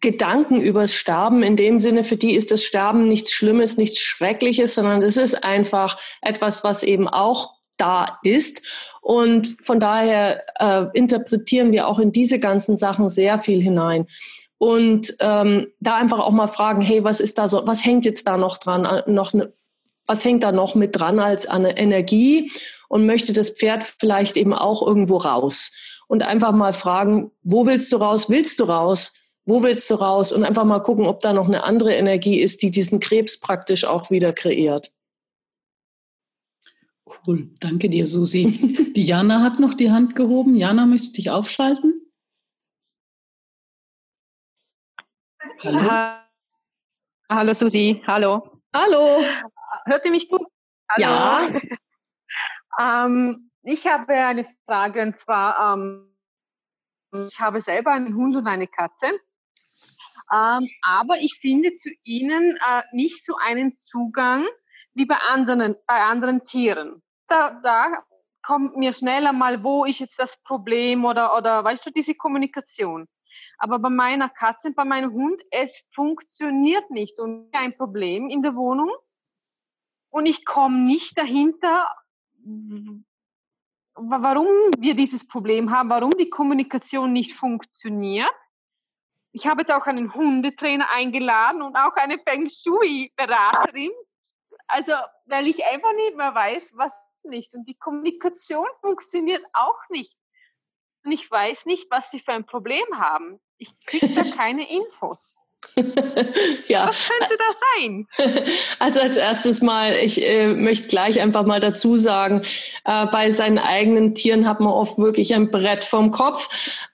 Gedanken übers Sterben in dem Sinne, für die ist das Sterben nichts Schlimmes, nichts Schreckliches, sondern es ist einfach etwas, was eben auch da ist. Und von daher äh, interpretieren wir auch in diese ganzen Sachen sehr viel hinein. Und ähm, da einfach auch mal fragen, hey, was ist da so, was hängt jetzt da noch dran, äh, noch ne, was hängt da noch mit dran als eine Energie und möchte das Pferd vielleicht eben auch irgendwo raus? Und einfach mal fragen, wo willst du raus? Willst du raus? Wo willst du raus? Und einfach mal gucken, ob da noch eine andere Energie ist, die diesen Krebs praktisch auch wieder kreiert. Cool, danke dir, Susi. Die Jana hat noch die Hand gehoben. Jana, möchtest du dich aufschalten? Hallo. Hallo Susi, hallo. Hallo. Hört ihr mich gut? Hallo. Ja. *laughs* ähm, ich habe eine Frage und zwar, ähm, ich habe selber einen Hund und eine Katze, ähm, aber ich finde zu ihnen äh, nicht so einen Zugang wie bei anderen, bei anderen Tieren. Da, da kommt mir schneller mal, wo ist jetzt das Problem oder, oder weißt du, diese Kommunikation. Aber bei meiner Katze, bei meinem Hund, es funktioniert nicht und ein Problem in der Wohnung. Und ich komme nicht dahinter, warum wir dieses Problem haben, warum die Kommunikation nicht funktioniert. Ich habe jetzt auch einen Hundetrainer eingeladen und auch eine Feng Shui-Beraterin. Also, weil ich einfach nicht mehr weiß, was nicht. Und die Kommunikation funktioniert auch nicht. Und ich weiß nicht, was sie für ein Problem haben. Ich kriege da *laughs* keine Infos. *laughs* ja. Was könnte das sein? *laughs* Also als erstes mal, ich äh, möchte gleich einfach mal dazu sagen, äh, bei seinen eigenen Tieren hat man oft wirklich ein Brett vom Kopf.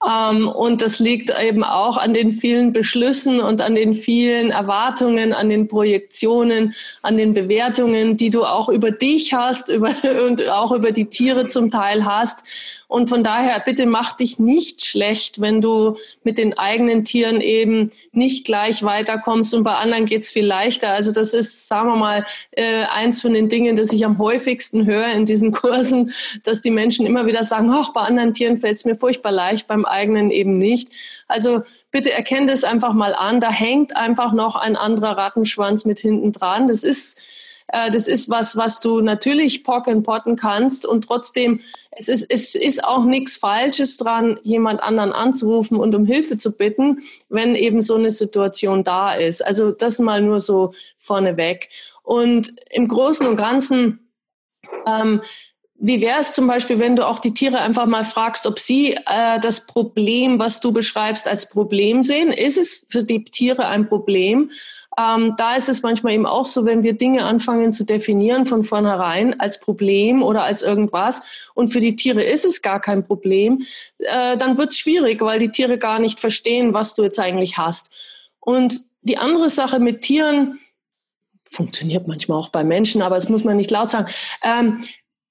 Ähm, und das liegt eben auch an den vielen Beschlüssen und an den vielen Erwartungen, an den Projektionen, an den Bewertungen, die du auch über dich hast *laughs* über, und auch über die Tiere zum Teil hast. Und von daher, bitte mach dich nicht schlecht, wenn du mit den eigenen Tieren eben nicht gleich weiterkommst und bei anderen geht's viel leichter. Also das ist, sagen wir mal, äh, eins von den Dingen, das ich am häufigsten höre in diesen *laughs* Kursen, dass die Menschen immer wieder sagen, ach, bei anderen Tieren fällt's mir furchtbar leicht, beim eigenen eben nicht. Also bitte erkennt es einfach mal an, da hängt einfach noch ein anderer Rattenschwanz mit hinten dran. Das ist äh, das ist was, was du natürlich pocken, potten kannst und trotzdem, es ist, es ist auch nichts Falsches dran, jemand anderen anzurufen und um Hilfe zu bitten, wenn eben so eine Situation da ist. Also das mal nur so vorneweg. Und im Großen und Ganzen, ähm, wie wäre es zum Beispiel, wenn du auch die Tiere einfach mal fragst, ob sie äh, das Problem, was du beschreibst, als Problem sehen? Ist es für die Tiere ein Problem? Ähm, da ist es manchmal eben auch so, wenn wir Dinge anfangen zu definieren von vornherein als Problem oder als irgendwas und für die Tiere ist es gar kein Problem, äh, dann wird es schwierig, weil die Tiere gar nicht verstehen, was du jetzt eigentlich hast. Und die andere Sache mit Tieren, funktioniert manchmal auch bei Menschen, aber das muss man nicht laut sagen. Ähm,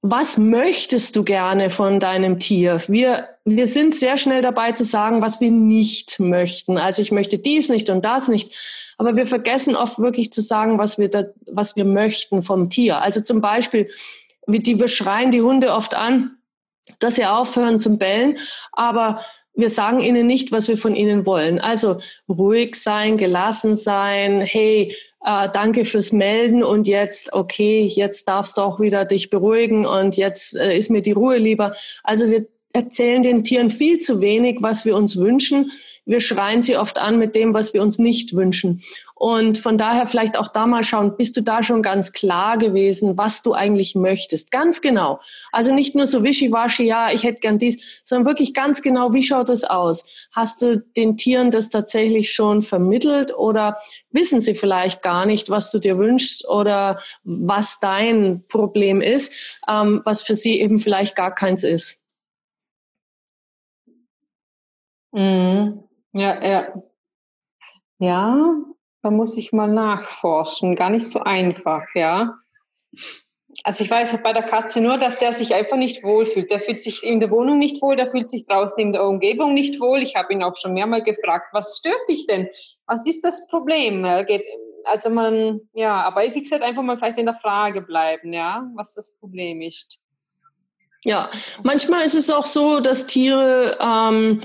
was möchtest du gerne von deinem Tier? Wir, wir sind sehr schnell dabei zu sagen, was wir nicht möchten. Also ich möchte dies nicht und das nicht. Aber wir vergessen oft wirklich zu sagen, was wir, da, was wir möchten vom Tier. Also zum Beispiel, wie die, wir schreien die Hunde oft an, dass sie aufhören zum Bellen, aber wir sagen ihnen nicht, was wir von ihnen wollen. Also ruhig sein, gelassen sein, hey, äh, danke fürs Melden und jetzt, okay, jetzt darfst du auch wieder dich beruhigen und jetzt äh, ist mir die Ruhe lieber. Also wir erzählen den Tieren viel zu wenig, was wir uns wünschen. Wir schreien sie oft an mit dem, was wir uns nicht wünschen. Und von daher vielleicht auch da mal schauen, bist du da schon ganz klar gewesen, was du eigentlich möchtest? Ganz genau. Also nicht nur so wischiwaschi, ja, ich hätte gern dies, sondern wirklich ganz genau, wie schaut das aus? Hast du den Tieren das tatsächlich schon vermittelt oder wissen sie vielleicht gar nicht, was du dir wünschst oder was dein Problem ist, ähm, was für sie eben vielleicht gar keins ist? Mhm. Ja, ja. Ja, da muss ich mal nachforschen. Gar nicht so einfach, ja. Also ich weiß bei der Katze nur, dass der sich einfach nicht wohlfühlt. Der fühlt sich in der Wohnung nicht wohl, der fühlt sich draußen in der Umgebung nicht wohl. Ich habe ihn auch schon mehrmals gefragt, was stört dich denn? Was ist das Problem? Also man, ja, aber wie gesagt, einfach mal vielleicht in der Frage bleiben, ja, was das Problem ist. Ja, manchmal ist es auch so, dass Tiere ähm,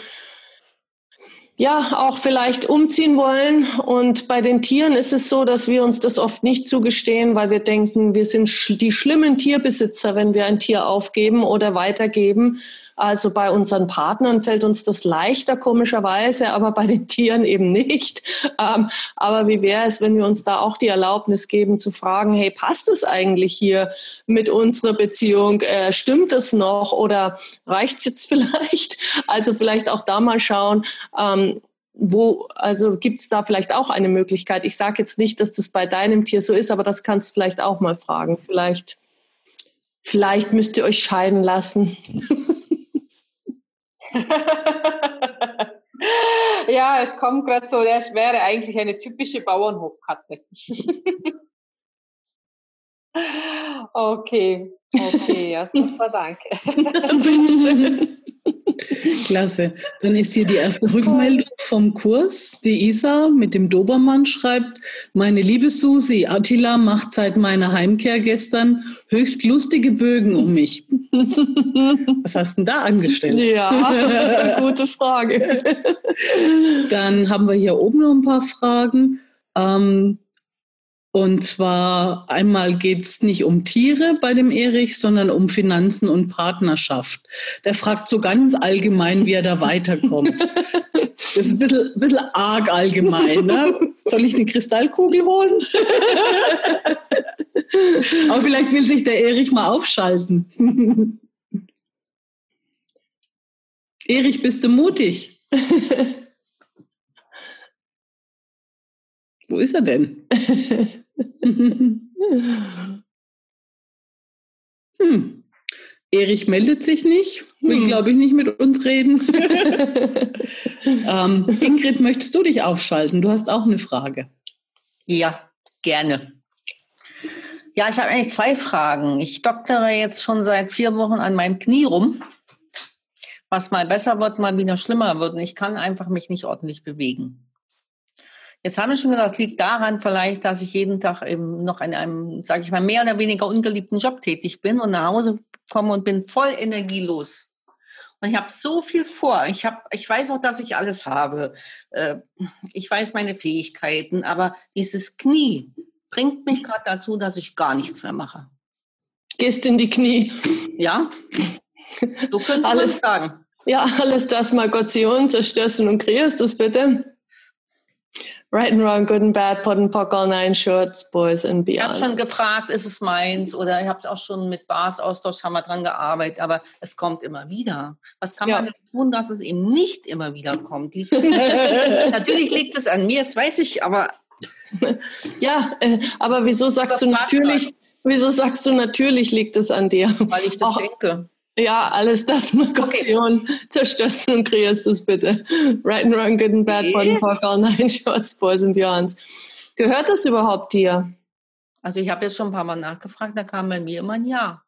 ja, auch vielleicht umziehen wollen. Und bei den Tieren ist es so, dass wir uns das oft nicht zugestehen, weil wir denken, wir sind die schlimmen Tierbesitzer, wenn wir ein Tier aufgeben oder weitergeben. Also bei unseren Partnern fällt uns das leichter, komischerweise, aber bei den Tieren eben nicht. *laughs* Ähm, aber wie wäre es, wenn wir uns da auch die Erlaubnis geben, zu fragen, hey, passt es eigentlich hier mit unserer Beziehung? Äh, stimmt es noch oder reicht es jetzt *laughs* vielleicht? Also vielleicht auch da mal schauen, ähm, wo, also gibt es da vielleicht auch eine Möglichkeit? Ich sage jetzt nicht, dass das bei deinem Tier so ist, aber das kannst du vielleicht auch mal fragen. Vielleicht, vielleicht müsst ihr euch scheiden lassen. *laughs* ja, es kommt gerade so, das wäre eigentlich eine typische Bauernhofkatze. *laughs* okay, okay, ja, super, danke. *laughs* *laughs* Klasse. Dann ist hier die erste Rückmeldung vom Kurs. Die Isa mit dem Dobermann schreibt, meine liebe Susi, Attila macht seit meiner Heimkehr gestern höchst lustige Bögen um mich. *laughs* Was hast du denn da angestellt? Ja, *laughs* gute Frage. Dann haben wir hier oben noch ein paar Fragen. Ähm, und zwar einmal geht es nicht um Tiere bei dem Erich, sondern um Finanzen und Partnerschaft. Der fragt so ganz allgemein, wie er da weiterkommt. *laughs* Das ist ein bisschen, ein bisschen arg allgemein. Ne? Soll ich eine Kristallkugel holen? *laughs* Aber vielleicht will sich der Erich mal aufschalten. Erich, bist du mutig? *laughs* Wo ist er denn? *laughs* hm. Erich meldet sich nicht, will, hm. glaube ich, nicht mit uns reden. *laughs* ähm, Ingrid, möchtest du dich aufschalten? Du hast auch eine Frage. Ja, gerne. Ja, ich habe eigentlich zwei Fragen. Ich doktere jetzt schon seit vier Wochen an meinem Knie rum, was mal besser wird, mal wieder schlimmer wird. Und ich kann einfach mich nicht ordentlich bewegen. Jetzt haben wir schon gesagt, es liegt daran vielleicht, dass ich jeden Tag eben noch in einem, sage ich mal, mehr oder weniger ungeliebten Job tätig bin und nach Hause komme und bin voll energielos. Und ich habe so viel vor. Ich, hab, ich weiß auch, dass ich alles habe. Äh, ich weiß meine Fähigkeiten, aber dieses Knie bringt mich gerade dazu, dass ich gar nichts mehr mache. Gehst in die Knie. Ja, so könnte man alles sagen. Ja, alles das mal Gott zerstörst und kreierst das bitte. Right and Wrong, Good and Bad, Pot and Pock, All Nine Shorts, Boys and Beyond. Ich habe schon gefragt, ist es meins? Oder ich habe auch schon mit Bars Austausch, haben wir dran gearbeitet, aber es kommt immer wieder. Was kann ja. man denn tun, dass es eben nicht immer wieder kommt? *laughs* natürlich liegt es an mir, das weiß ich, aber... *laughs* ja, äh, aber wieso sagst du natürlich... Wieso sagst du natürlich liegt es an dir? Weil ich *laughs* das auch, denke. Ja, alles das *laughs* Migration. Okay. Zerstörst und kreierst es bitte. Right and Wrong, Good and Bad, okay. Body Park, All *laughs* Nine Shorts, Boys and Beyonds. Gehört das überhaupt dir? Also ich habe jetzt schon ein paar Mal nachgefragt, da kam bei mir immer ein Ja.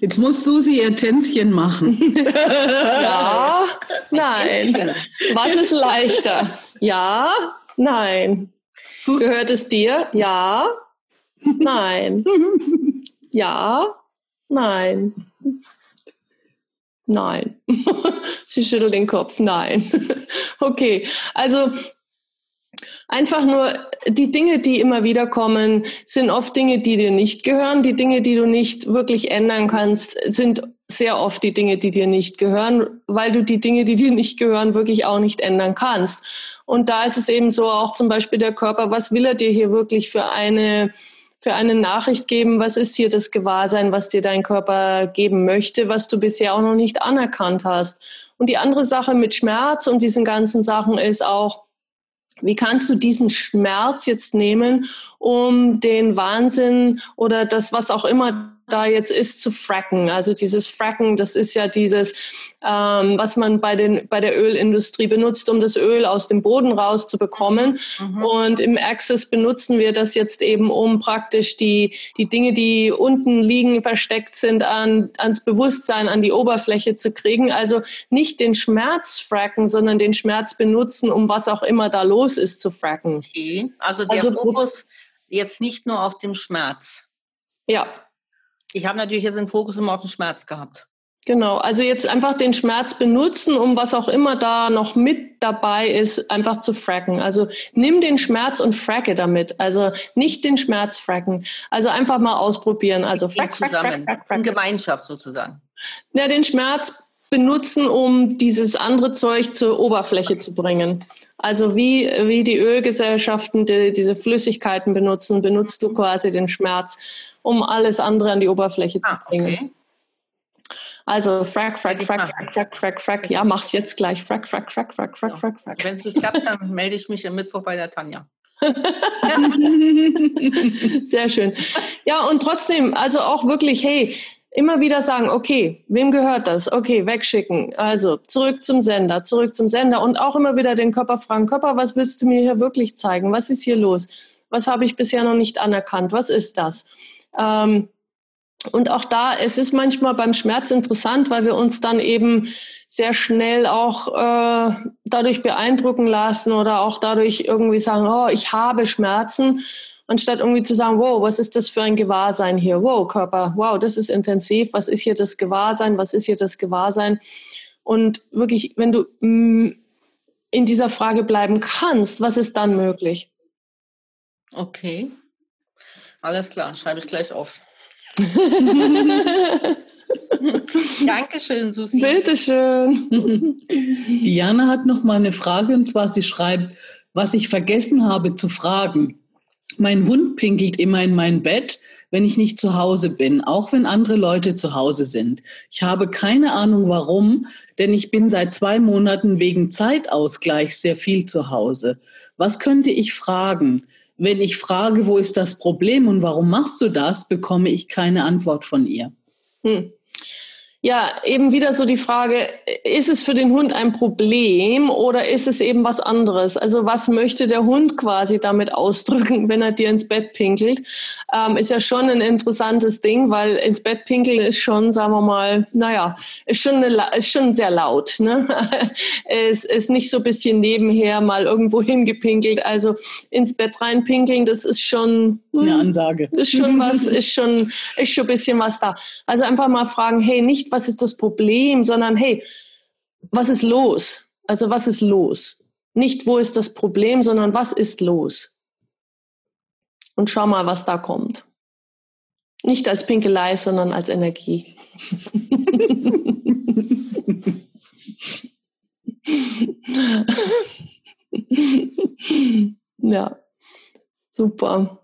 Jetzt muss Susi ihr Tänzchen machen. *laughs* ja, nein. Was ist leichter? Ja, nein. Gehört es dir? Ja, nein. Ja, nein. Nein. *laughs* Sie schüttelt den Kopf. Nein. *laughs* okay, also einfach nur die Dinge, die immer wieder kommen, sind oft Dinge, die dir nicht gehören. Die Dinge, die du nicht wirklich ändern kannst, sind sehr oft die Dinge, die dir nicht gehören, weil du die Dinge, die dir nicht gehören, wirklich auch nicht ändern kannst. Und da ist es eben so auch zum Beispiel der Körper, was will er dir hier wirklich für eine für eine Nachricht geben, was ist hier das Gewahrsein, was dir dein Körper geben möchte, was du bisher auch noch nicht anerkannt hast. Und die andere Sache mit Schmerz und diesen ganzen Sachen ist auch, wie kannst du diesen Schmerz jetzt nehmen, um den Wahnsinn oder das, was auch immer da jetzt ist, zu fracken. Also dieses Fracken, das ist ja dieses, ähm, was man bei, den, bei der Ölindustrie benutzt, um das Öl aus dem Boden rauszubekommen. Mhm. Und im Access benutzen wir das jetzt eben, um praktisch die, die Dinge, die unten liegen, versteckt sind, an, ans Bewusstsein, an die Oberfläche zu kriegen. Also nicht den Schmerz fracken, sondern den Schmerz benutzen, um was auch immer da los ist, zu fracken. Okay. Also der also, Fokus jetzt nicht nur auf dem Schmerz. Ja, ich habe natürlich jetzt den Fokus immer auf den Schmerz gehabt. Genau, also jetzt einfach den Schmerz benutzen, um was auch immer da noch mit dabei ist, einfach zu fracken. Also nimm den Schmerz und fracke damit. Also nicht den Schmerz fracken. Also einfach mal ausprobieren. Also frack, frack, zusammen. Frack, frack. In Gemeinschaft sozusagen. Ja, den Schmerz benutzen, um dieses andere Zeug zur Oberfläche zu bringen. Also wie, wie die Ölgesellschaften die, diese Flüssigkeiten benutzen, benutzt du quasi den Schmerz um alles andere an die Oberfläche zu ah, bringen. Okay. Also frack, frack, frack, frack, frack, frack, frack. Ja, mach's jetzt gleich. Frack, frack, frack, frack, frack, frack, frack. Wenn es nicht klappt, dann melde ich mich am Mittwoch bei der Tanja. *laughs* Sehr schön. Ja, und trotzdem, also auch wirklich, hey, immer wieder sagen, okay, wem gehört das? Okay, wegschicken. Also zurück zum Sender, zurück zum Sender und auch immer wieder den Körper fragen, Körper, was willst du mir hier wirklich zeigen? Was ist hier los? Was habe ich bisher noch nicht anerkannt? Was ist das? Ähm, und auch da, es ist manchmal beim Schmerz interessant, weil wir uns dann eben sehr schnell auch äh, dadurch beeindrucken lassen oder auch dadurch irgendwie sagen, oh, ich habe Schmerzen, anstatt irgendwie zu sagen, wow, was ist das für ein Gewahrsein hier? Wow, Körper, wow, das ist intensiv, was ist hier das Gewahrsein, was ist hier das Gewahrsein? Und wirklich, wenn du mh, mm, in dieser Frage bleiben kannst, was ist dann möglich? Okay, alles klar, schreibe ich gleich auf. *laughs* Dankeschön, Susi. Bitteschön. *laughs* Diana hat noch mal eine Frage und zwar sie schreibt, was ich vergessen habe zu fragen. Mein Hund pinkelt immer in mein Bett, wenn ich nicht zu Hause bin, auch wenn andere Leute zu Hause sind. Ich habe keine Ahnung warum, denn ich bin seit zwei Monaten wegen Zeitausgleich sehr viel zu Hause. Was könnte ich fragen? Wenn ich frage, wo ist das Problem und warum machst du das, bekomme ich keine Antwort von ihr. Hm. Ja, eben wieder so die Frage, ist es für den Hund ein Problem oder ist es eben was anderes? Also was möchte der Hund quasi damit ausdrücken, *laughs* wenn er dir ins Bett pinkelt? Ähm, ist ja schon ein interessantes Ding, weil ins Bett pinkeln ist schon, sagen wir mal, naja, ist schon, eine, ist schon sehr laut. Ne? *laughs* es ist nicht so ein bisschen nebenher mal irgendwo *laughs* hingepinkelt. Also ins Bett reinpinkeln, das ist schon eine Ansage. Ist schon was, ist schon, ist schon ein bisschen was da. Also einfach mal fragen, hey, nicht was ist das Problem, sondern hey, was ist los? Also was ist los? Nicht, wo ist das Problem, sondern was ist los? Und schau mal, was da kommt. Nicht als Pinkelei, sondern als Energie. *laughs* ja, super.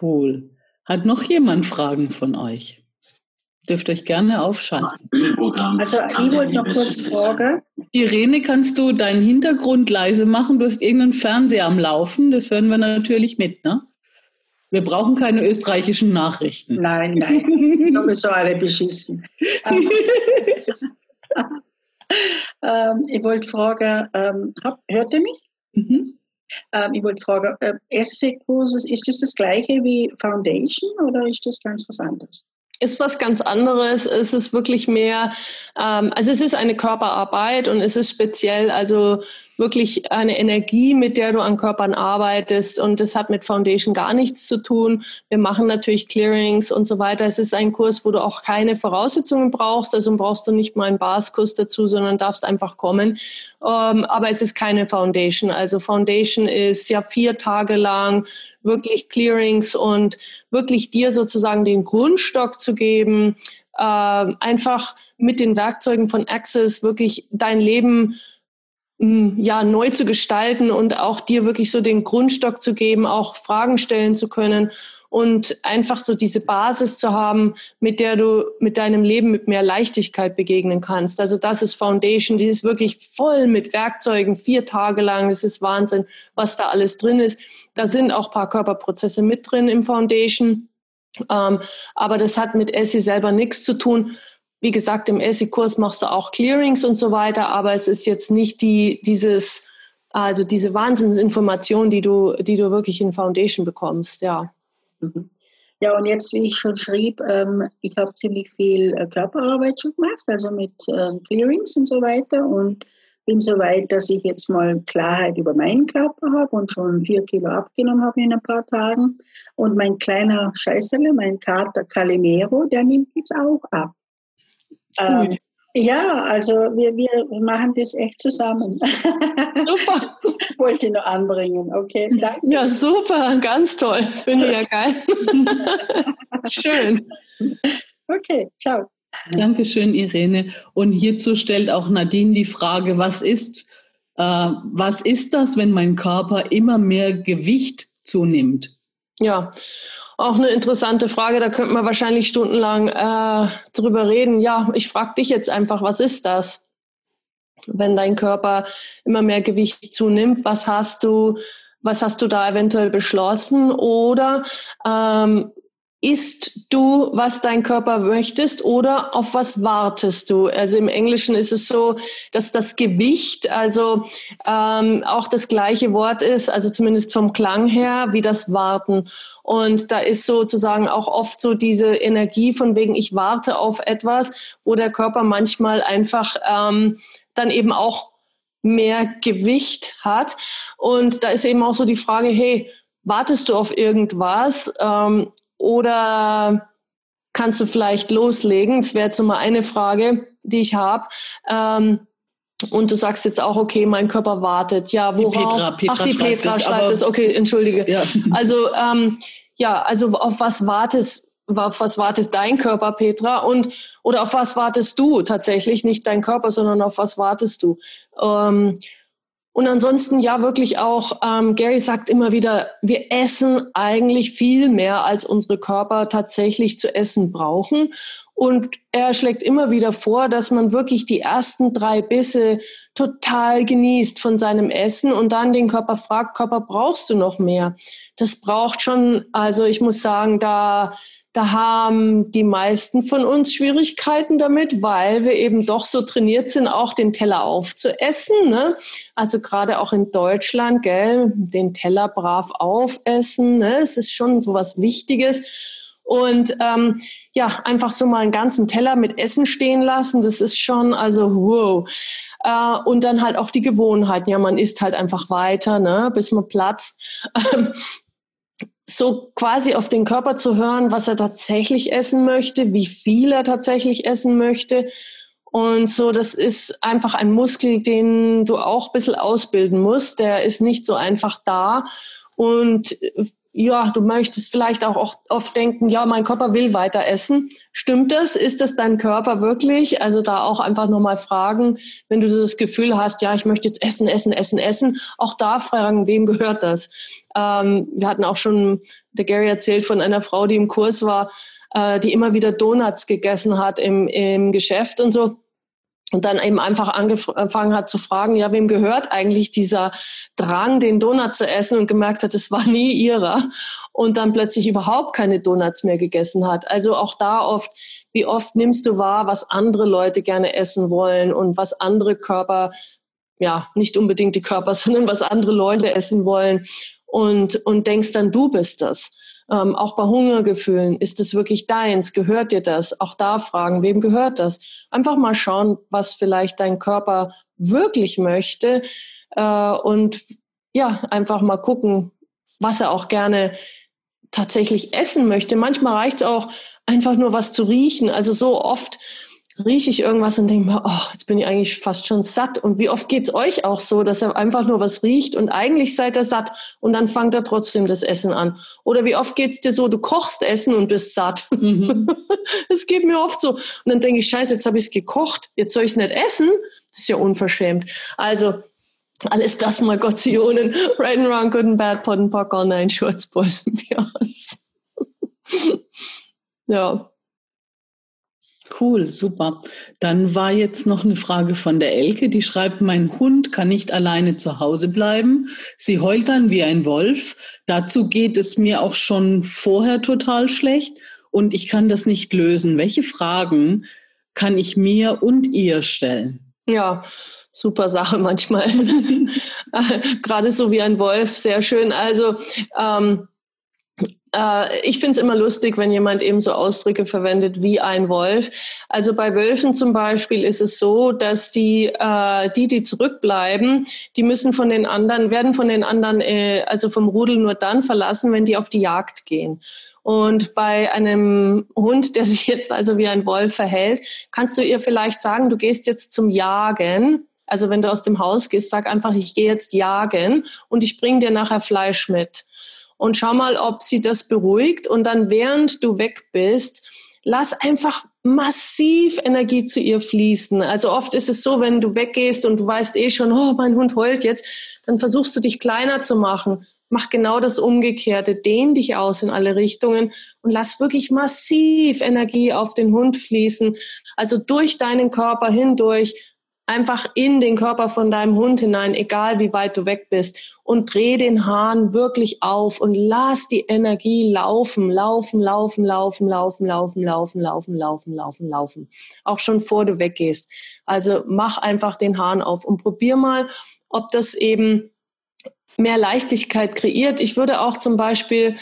cool. Hat noch jemand Fragen von euch? Dürft euch gerne aufschalten. Also ich wollte noch kurz fragen. Irene, kannst du deinen Hintergrund leise machen? Du hast irgendeinen Fernseher am Laufen. Das hören wir natürlich mit, ne? Wir brauchen keine österreichischen Nachrichten. Nein, nein. Sowieso alle beschissen. ähm, *laughs* *laughs* ähm ich wollte fragen, ähm, hört ihr mich? Mhm. Ähm, ich wollte fragen, äh, Essay-Kurses, ist das das gleiche wie Foundation oder ist das ganz was anderes? ist was ganz anderes. Es ist wirklich mehr, ähm, also es ist eine Körperarbeit und es ist speziell, also wirklich eine Energie, mit der du an Körpern arbeitest. Und das hat mit Foundation gar nichts zu tun. Wir machen natürlich Clearings und so weiter. Es ist ein Kurs, wo du auch keine Voraussetzungen brauchst. Also brauchst du nicht mal einen Baskurs dazu, sondern darfst einfach kommen. Ähm, aber es ist keine Foundation. Also Foundation ist ja vier Tage lang wirklich Clearings und wirklich dir sozusagen den Grundstock zu geben, äh, einfach mit den Werkzeugen von Access wirklich dein Leben ja, neu zu gestalten und auch dir wirklich so den Grundstock zu geben, auch Fragen stellen zu können und einfach so diese Basis zu haben, mit der du mit deinem Leben mit mehr Leichtigkeit begegnen kannst. Also das ist Foundation, die ist wirklich voll mit Werkzeugen, vier Tage lang. Es ist Wahnsinn, was da alles drin ist. Da sind auch paar Körperprozesse mit drin im Foundation. Ähm, aber das hat mit Essie selber nichts zu tun. Wie gesagt, im ESSI-Kurs machst du auch Clearings und so weiter, aber es ist jetzt nicht die, dieses, also diese Wahnsinnsinformation, die du, die du wirklich in Foundation bekommst, ja. Mhm. Ja, und jetzt, wie ich schon schrieb, ähm, ich habe ziemlich viel äh, Körperarbeit schon gemacht, also mit ähm, Clearings und so weiter und bin so weit, dass ich jetzt mal Klarheit über meinen Körper habe und schon vier Kilo abgenommen habe in ein paar Tagen. Und mein kleiner Scheißerle, mein Kater Calimero, der nimmt jetzt auch ab. Ähm, ja, also wir, wir machen das echt zusammen. Super. *laughs* Wollte ich noch anbringen, okay? Danke. Ja, super, ganz toll. Finde ich ja geil. *laughs* Schön. Okay, ciao. Dankeschön, Irene. Und hierzu stellt auch Nadine die Frage, was ist, äh, was ist das, wenn mein Körper immer mehr Gewicht zunimmt? Ja, auch eine interessante Frage. Da könnte man wahrscheinlich stundenlang äh, drüber reden. Ja, ich frage dich jetzt einfach, was ist das? Wenn dein Körper immer mehr Gewicht zunimmt, was hast du, was hast du da eventuell beschlossen? Oder ähm, isst du, was dein Körper möchtest oder auf was wartest du? Also im Englischen ist es so, dass das Gewicht, also ähm, auch das gleiche Wort ist, also zumindest vom Klang her, wie das Warten. Und da ist sozusagen auch oft so diese Energie von wegen, ich warte auf etwas, wo der Körper manchmal einfach ähm, dann eben auch mehr Gewicht hat. Und da ist eben auch so die Frage, hey, wartest du auf irgendwas? Ähm, oder kannst du vielleicht loslegen? Das wäre jetzt so mal eine Frage, die ich habe. Ähm, und du sagst jetzt auch, okay, mein Körper wartet. Ja, worauf? Die Petra, Petra Ach, die Petra schreibt es. Okay, entschuldige. Ja. Also, ähm, ja, also auf was wartest, auf was wartet dein Körper, Petra? Und, oder auf was wartest du tatsächlich? Nicht dein Körper, sondern auf was wartest du? Ähm, und ansonsten ja wirklich auch, ähm, Gary sagt immer wieder, wir essen eigentlich viel mehr, als unsere Körper tatsächlich zu essen brauchen. Und er schlägt immer wieder vor, dass man wirklich die ersten drei Bisse total genießt von seinem Essen und dann den Körper fragt, Körper, brauchst du noch mehr? Das braucht schon, also ich muss sagen, da da haben die meisten von uns Schwierigkeiten damit, weil wir eben doch so trainiert sind, auch den Teller aufzuessen. Ne? Also gerade auch in Deutschland, gell, den Teller brav aufessen. Ne? Es ist schon so was Wichtiges. Und ähm, ja, einfach so mal einen ganzen Teller mit Essen stehen lassen, das ist schon, also wow. Äh, und dann halt auch die Gewohnheiten. Ja, man isst halt einfach weiter, ne, bis man platzt. *laughs* so quasi auf den Körper zu hören, was er tatsächlich essen möchte, wie viel er tatsächlich essen möchte. Und so, das ist einfach ein Muskel, den du auch ein bisschen ausbilden musst. Der ist nicht so einfach da. Und ja, du möchtest vielleicht auch oft denken, ja, mein Körper will weiter essen. Stimmt das? Ist das dein Körper wirklich? Also da auch einfach nochmal fragen, wenn du das Gefühl hast, ja, ich möchte jetzt essen, essen, essen, essen, auch da fragen, wem gehört das? Ähm, wir hatten auch schon, der Gary erzählt von einer Frau, die im Kurs war, äh, die immer wieder Donuts gegessen hat im, im Geschäft und so. Und dann eben einfach angefangen hat zu fragen, ja, wem gehört eigentlich dieser Drang, den Donut zu essen? Und gemerkt hat, es war nie ihrer. Und dann plötzlich überhaupt keine Donuts mehr gegessen hat. Also auch da oft, wie oft nimmst du wahr, was andere Leute gerne essen wollen und was andere Körper, ja, nicht unbedingt die Körper, *laughs* sondern was andere Leute essen wollen und, und denkst dann, du bist das. Ähm, auch bei Hungergefühlen, ist es wirklich deins? Gehört dir das? Auch da fragen, wem gehört das? Einfach mal schauen, was vielleicht dein Körper wirklich möchte äh, und ja, einfach mal gucken, was er auch gerne tatsächlich essen möchte. Manchmal reicht es auch, einfach nur was zu riechen. Also so oft rieche ich irgendwas und denke mir, oh, jetzt bin ich eigentlich fast schon satt. Und wie oft geht es euch auch so, dass er einfach nur was riecht und eigentlich seid ihr satt und dann fangt er trotzdem das Essen an? Oder wie oft geht es dir so, du kochst Essen und bist satt? Mhm. *laughs* das geht mir oft so. Und dann denke ich, scheiße, jetzt habe ich es gekocht, jetzt soll ich es nicht essen? Das ist ja unverschämt. Also alles das mal Gottionen. Right and wrong, good and bad, pot and pock, all nine shorts, boys and beyonds. ja. Cool, super. Dann war jetzt noch eine Frage von der Elke, die schreibt, mein Hund kann nicht alleine zu Hause bleiben. Sie heult dann wie ein Wolf. Dazu geht es mir auch schon vorher total schlecht und ich kann das nicht lösen. Welche Fragen kann ich mir und ihr stellen? Ja, super Sache manchmal. *laughs* *laughs* Gerade so wie ein Wolf, sehr schön. Also ähm, äh, ich finde es immer lustig, wenn jemand eben so Ausdrücke verwendet wie ein Wolf. Also bei Wölfen zum Beispiel ist es so, dass die, äh, die, die zurückbleiben, die müssen von den anderen, werden von den anderen, äh, also vom Rudel nur dann verlassen, wenn die auf die Jagd gehen. Und bei einem Hund, der sich jetzt also wie ein Wolf verhält, kannst du ihr vielleicht sagen, du gehst jetzt zum Jagen. Also wenn du aus dem Haus gehst, sag einfach, ich gehe jetzt jagen und ich bring dir nachher Fleisch mit und schau mal, ob sie das beruhigt. Und dann, während du weg bist, lass einfach massiv Energie zu ihr fließen. Also oft ist es so, wenn du weggehst und du weißt eh schon, oh, mein Hund heult jetzt, dann versuchst du dich kleiner zu machen. mach genau das Umgekehrte. Dehn dich aus in alle Richtungen und lass wirklich massiv Energie auf den Hund fließen. Also durch deinen Körper hindurch einfach in den Körper von deinem Hund hinein, egal wie weit du weg bist. Und dreh den Hahn wirklich auf und lass die Energie laufen, laufen, laufen, laufen, laufen, laufen, laufen, laufen, laufen, laufen, laufen. Auch schon vor du weggehst. Also mach einfach den Hahn auf und probier mal, ob das eben mehr Leichtigkeit kreiert. Ich würde auch zum Beispiel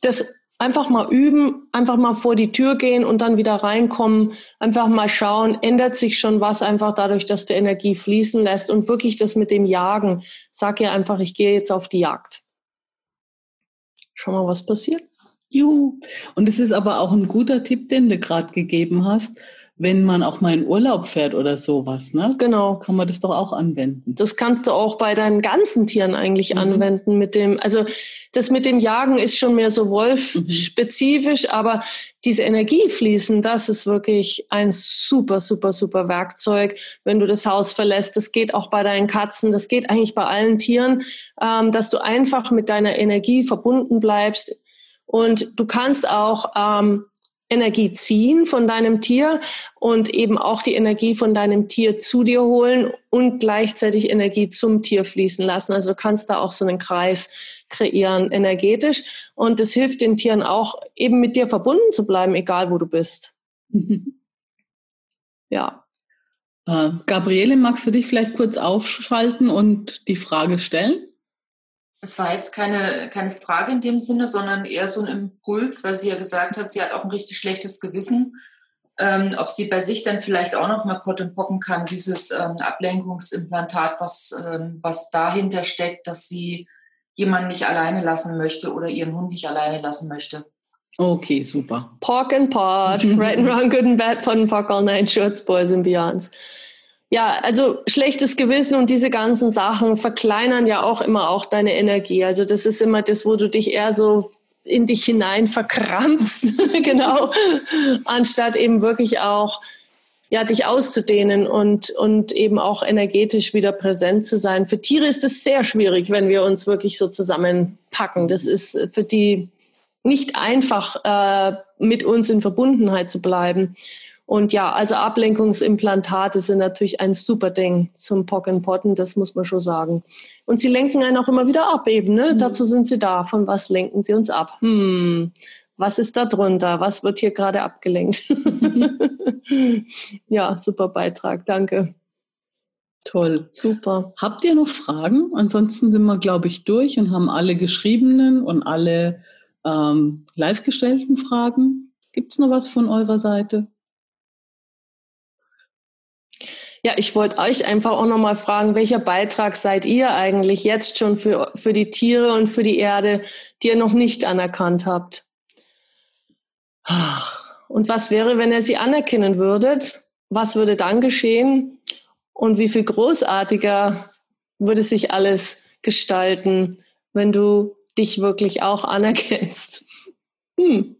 das einfach mal üben, einfach mal vor die Tür gehen und dann wieder reinkommen, einfach mal schauen, ändert sich schon was einfach dadurch, dass du Energie fließen lässt und wirklich das mit dem Jagen. Sag ja einfach, ich gehe jetzt auf die Jagd. Schau mal, was passiert. Juhu. Und es ist aber auch ein guter Tipp, den du gerade gegeben hast wenn man auch mal in Urlaub fährt oder sowas, ne? Genau. Kann man das doch auch anwenden. Das kannst du auch bei deinen ganzen Tieren eigentlich mhm. anwenden mit dem, also das mit dem Jagen ist schon mehr so Wolf-spezifisch, mhm. aber diese Energie fließen, das ist wirklich ein super, super, super Werkzeug, wenn du das Haus verlässt. Das geht auch bei deinen Katzen, das geht eigentlich bei allen Tieren, ähm, dass du einfach mit deiner Energie verbunden bleibst. Und du kannst auch ähm, Energie ziehen von deinem Tier und eben auch die Energie von deinem Tier zu dir holen und gleichzeitig Energie zum Tier fließen lassen. Also du kannst da auch so einen Kreis kreieren energetisch und es hilft den Tieren auch eben mit dir verbunden zu bleiben, egal wo du bist. Ja. Äh, Gabriele, magst du dich vielleicht kurz aufschalten und die Frage stellen? Es war jetzt keine, keine Frage in dem Sinne, sondern eher so ein Impuls, weil sie ja gesagt hat, sie hat auch ein richtig schlechtes Gewissen. Ähm, ob sie bei sich dann vielleicht auch noch mal Potten pocken kann, dieses ähm, Ablenkungsimplantat, was, ähm, was dahinter steckt, dass sie jemanden nicht alleine lassen möchte oder ihren Hund nicht alleine lassen möchte. Okay, super. Pork and Pot, *laughs* right and wrong, good and bad, pot and pock, all night shorts, boys and beyonds ja, also schlechtes Gewissen und diese ganzen Sachen verkleinern ja auch immer auch deine Energie. Also das ist immer das, wo du dich eher so in dich hinein verkrampfst, *laughs* genau, anstatt eben wirklich auch ja, dich auszudehnen und, und eben auch energetisch wieder präsent zu sein. Für Tiere ist es sehr schwierig, wenn wir uns wirklich so zusammenpacken. Das ist für die nicht einfach, äh, mit uns in Verbundenheit zu bleiben. Und ja, also Ablenkungsimplantate sind natürlich ein super Ding zum Pocken Potten, das muss man schon sagen. Und sie lenken einen auch immer wieder ab eben, ne? Mhm. Dazu sind sie da. Von was lenken sie uns ab? Hm, was ist da drunter? Was wird hier gerade abgelenkt? *laughs* ja, super Beitrag, danke. Toll. Super. Habt ihr noch Fragen? Ansonsten sind wir, glaube ich, durch und haben alle geschriebenen und alle ähm, live gestellten Fragen. Gibt es noch was von eurer Seite? Ja, ich wollte euch einfach auch nochmal fragen, welcher Beitrag seid ihr eigentlich jetzt schon für, für die Tiere und für die Erde, die ihr noch nicht anerkannt habt? Und was wäre, wenn ihr sie anerkennen würdet? Was würde dann geschehen? Und wie viel großartiger würde sich alles gestalten, wenn du dich wirklich auch anerkennst? Hm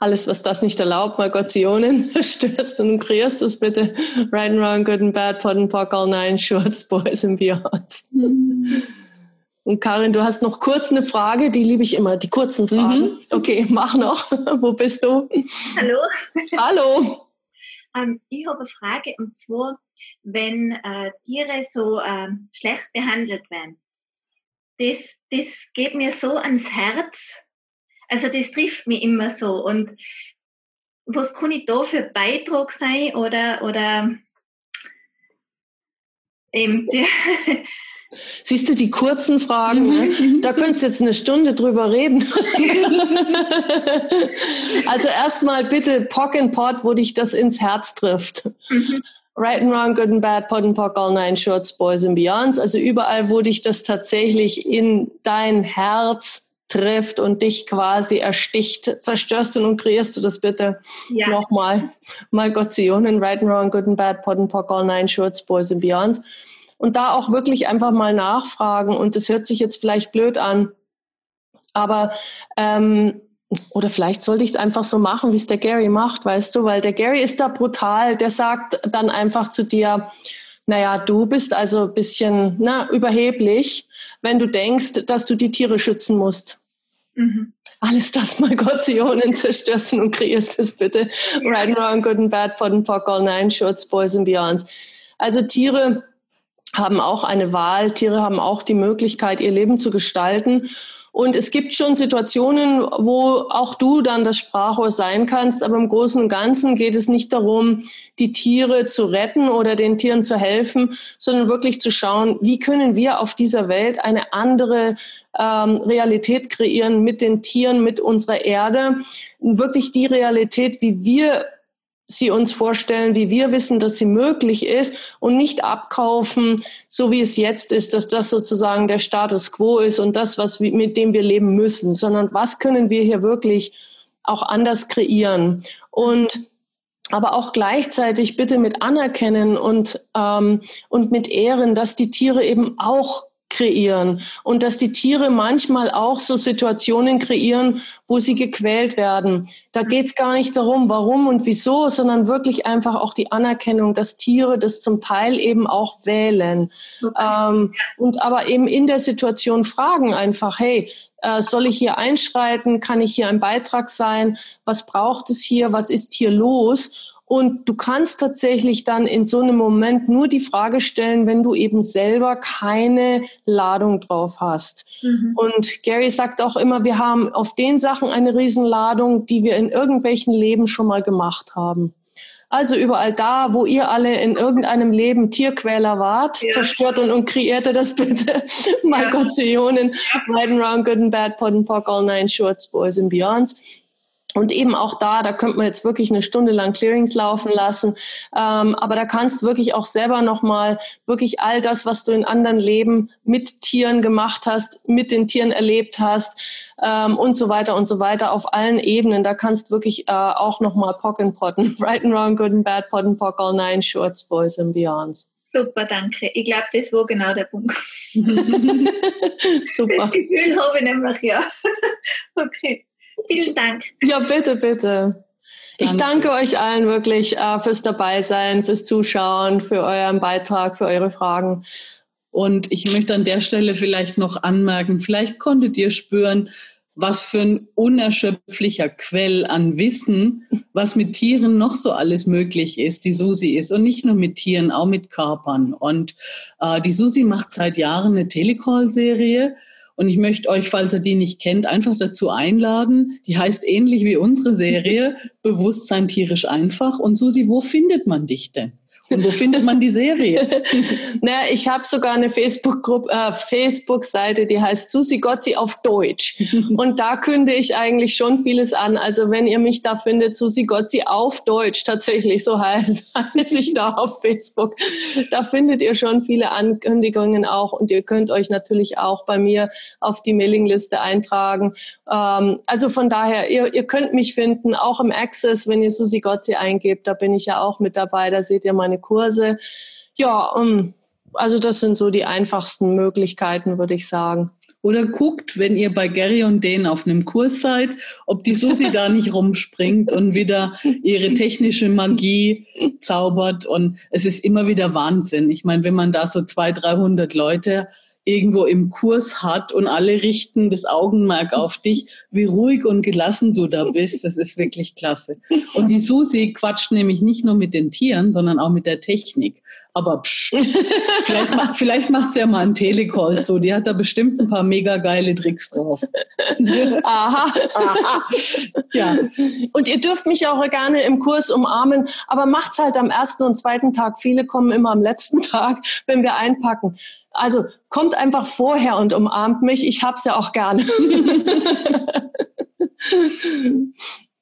alles, was das nicht erlaubt, mal Gott Zionen zerstörst *laughs* und kreierst es bitte. Right and wrong, good and bad, pot and pock, all nine, shorts, boys and beyonds. Und Karin, du hast noch kurz eine Frage, die liebe ich immer, die kurzen Fragen. Mhm. Okay, mach noch. *laughs* Wo bist du? Hallo. Hallo. Ähm, ich habe eine Frage und zwar, wenn äh, Tiere so äh, schlecht behandelt werden, das, das geht mir so ans Herz, also das trifft mich immer so. Und was kann ich da für Beitrag sein oder, oder eben die *laughs* Siehst du die kurzen Fragen? Ne? Mhm. Da könntest du jetzt eine Stunde drüber reden. *laughs* also erstmal bitte Pock and Pot, wo dich das ins Herz trifft. Mhm. Right and Wrong, Good and Bad, Pot and Pock, All Nine Shorts, Boys and Beyonds. Also überall, wo dich das tatsächlich in dein Herz trifft und dich quasi ersticht, zerstörst du und kreierst du das bitte ja. nochmal. My God, Zionen, Right and Wrong, Good and Bad, Pot and Pock, All Nine Shorts, Boys and Beyonds. Und da auch wirklich einfach mal nachfragen. Und das hört sich jetzt vielleicht blöd an, aber ähm, oder vielleicht sollte ich es einfach so machen, wie es der Gary macht, weißt du, weil der Gary ist da brutal, der sagt dann einfach zu dir, naja, du bist also ein bisschen na, überheblich, wenn du denkst, dass du die Tiere schützen musst. Mhm. Alles das *laughs* mal Gottionen zerstörst und kreierst es bitte. Right and wrong, good and bad, pot and pock, all nine shorts, boys and beyonds. Also Tiere haben auch eine Wahl, Tiere haben auch die Möglichkeit, ihr Leben zu gestalten. Und es gibt schon Situationen, wo auch du dann das Sprachrohr sein kannst, aber im Großen und Ganzen geht es nicht darum, die Tiere zu retten oder den Tieren zu helfen, sondern wirklich zu schauen, wie können wir auf dieser Welt eine andere ähm, Realität kreieren mit den Tieren, mit unserer Erde. Wirklich die Realität, wie wir sie uns vorstellen, wie wir wissen, dass sie möglich ist und nicht abkaufen, so wie es jetzt ist, dass das sozusagen der Status quo ist und das, was mit dem wir leben müssen, sondern was können wir hier wirklich auch anders kreieren? Und aber auch gleichzeitig bitte mit anerkennen und ähm, und mit ehren, dass die Tiere eben auch kreieren und dass die Tiere manchmal auch so Situationen kreieren, wo sie gequält werden. Da geht es gar nicht darum, warum und wieso, sondern wirklich einfach auch die Anerkennung, dass Tiere das zum Teil eben auch wählen. Okay. Ähm, und aber eben in der Situation fragen einfach, hey, äh, soll ich hier einschreiten? Kann ich hier ein Beitrag sein? Was braucht es hier? Was ist hier los? Und du kannst tatsächlich dann in so einem Moment nur die Frage stellen, wenn du eben selber keine Ladung drauf hast. Mhm. Und Gary sagt auch immer, wir haben auf den Sachen eine Riesenladung, die wir in irgendwelchen Leben schon mal gemacht haben. Also überall da, wo ihr alle in irgendeinem Leben Tierquäler wart, ja. zerstört und, und kreierte das bitte. *laughs* My ja. God, Zionen, right and wrong, good and bad, pot and pock, all nine shorts, boys and beyonds. Und eben auch da, da könnte man jetzt wirklich eine Stunde lang Clearings laufen lassen. Ähm, aber da kannst wirklich auch selber nochmal wirklich all das, was du in anderen Leben mit Tieren gemacht hast, mit den Tieren erlebt hast ähm, und so weiter und so weiter auf allen Ebenen. Da kannst wirklich äh, auch nochmal pocken potten. *laughs* Right and wrong, good and bad, pot and pock, all nine shorts, boys and beyonds. Super, danke. Ich glaube, das war genau der Punkt. *laughs* Super. Das Gefühl habe ich nämlich, ja. *laughs* okay. Vielen Dank. Ja, bitte, bitte. Danke. Ich danke euch allen wirklich äh, fürs Dabeisein, fürs Zuschauen, für euren Beitrag, für eure Fragen. Und ich möchte an der Stelle vielleicht noch anmerken, vielleicht konntet ihr spüren, was für ein unerschöpflicher Quell an Wissen, was mit Tieren noch so alles möglich ist, die Susi ist. Und nicht nur mit Tieren, auch mit Körpern. Und äh, die Susi macht seit Jahren eine Telecall-Serie und ich möchte euch, falls ihr die nicht kennt, einfach dazu einladen. Die heißt ähnlich wie unsere Serie Bewusstsein tierisch einfach. Und Susi, wo findet man dich denn? Und wo findet man die Serie? *laughs* naja, ich habe sogar eine Facebook-Gruppe, äh, Facebook-Seite, die heißt Susi Gotzi auf Deutsch. *laughs* Und da künde ich eigentlich schon vieles an. Also wenn ihr mich da findet, Susi Gotzi auf Deutsch, tatsächlich, so heißt, *laughs* heißt ich da auf Facebook. Da findet ihr schon viele Ankündigungen auch. Und ihr könnt euch natürlich auch bei mir auf die Mailingliste eintragen. Ähm, also von daher, ihr, ihr könnt mich finden, auch im Access, wenn ihr Susi Gotzi eingebt, da bin ich ja auch mit dabei. Da seht ihr meine meine Kurse. Ja, um, also das sind so die einfachsten Möglichkeiten, würde ich sagen. Oder guckt, wenn ihr bei Gary und denen auf einem Kurs seid, ob die Susi da nicht rumspringt und wieder ihre technische Magie zaubert. Und es ist immer wieder Wahnsinn. Ich meine, wenn man da so 200, 300 Leute irgendwo im Kurs hat und alle richten das Augenmerk auf dich, wie ruhig und gelassen du da bist. Das ist wirklich klasse. Und die Susi quatscht nämlich nicht nur mit den Tieren, sondern auch mit der Technik. Aber psch, vielleicht, macht, vielleicht macht sie ja mal einen Telecall so. Die hat da bestimmt ein paar mega geile Tricks drauf. *laughs* Aha. Aha. *laughs* Ja. Und ihr dürft mich auch gerne im Kurs umarmen, aber macht's halt am ersten und zweiten Tag. Viele kommen immer am letzten *laughs* Tag, wenn wir einpacken. Also kommt einfach vorher und umarmt mich. Ich hab's ja auch gerne.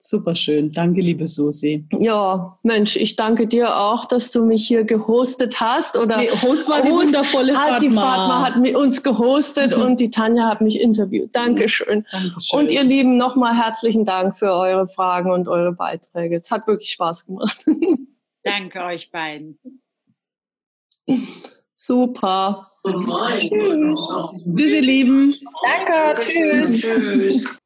Super schön. Danke, liebe Susi. Ja, Mensch, ich danke dir auch, dass du mich hier gehostet hast. Oder nee, Host war die wundervolle hat, Fatma. Die Fatma hat uns gehostet und die Tanja hat mich interviewt. Dankeschön. Dankeschön. Und ihr Lieben, nochmal herzlichen Dank für eure Fragen und eure Beiträge. Es hat wirklich Spaß gemacht. *laughs* Danke euch beiden. Super. Tschüss, ihr Lieben. Danke, tschüss. tschüss.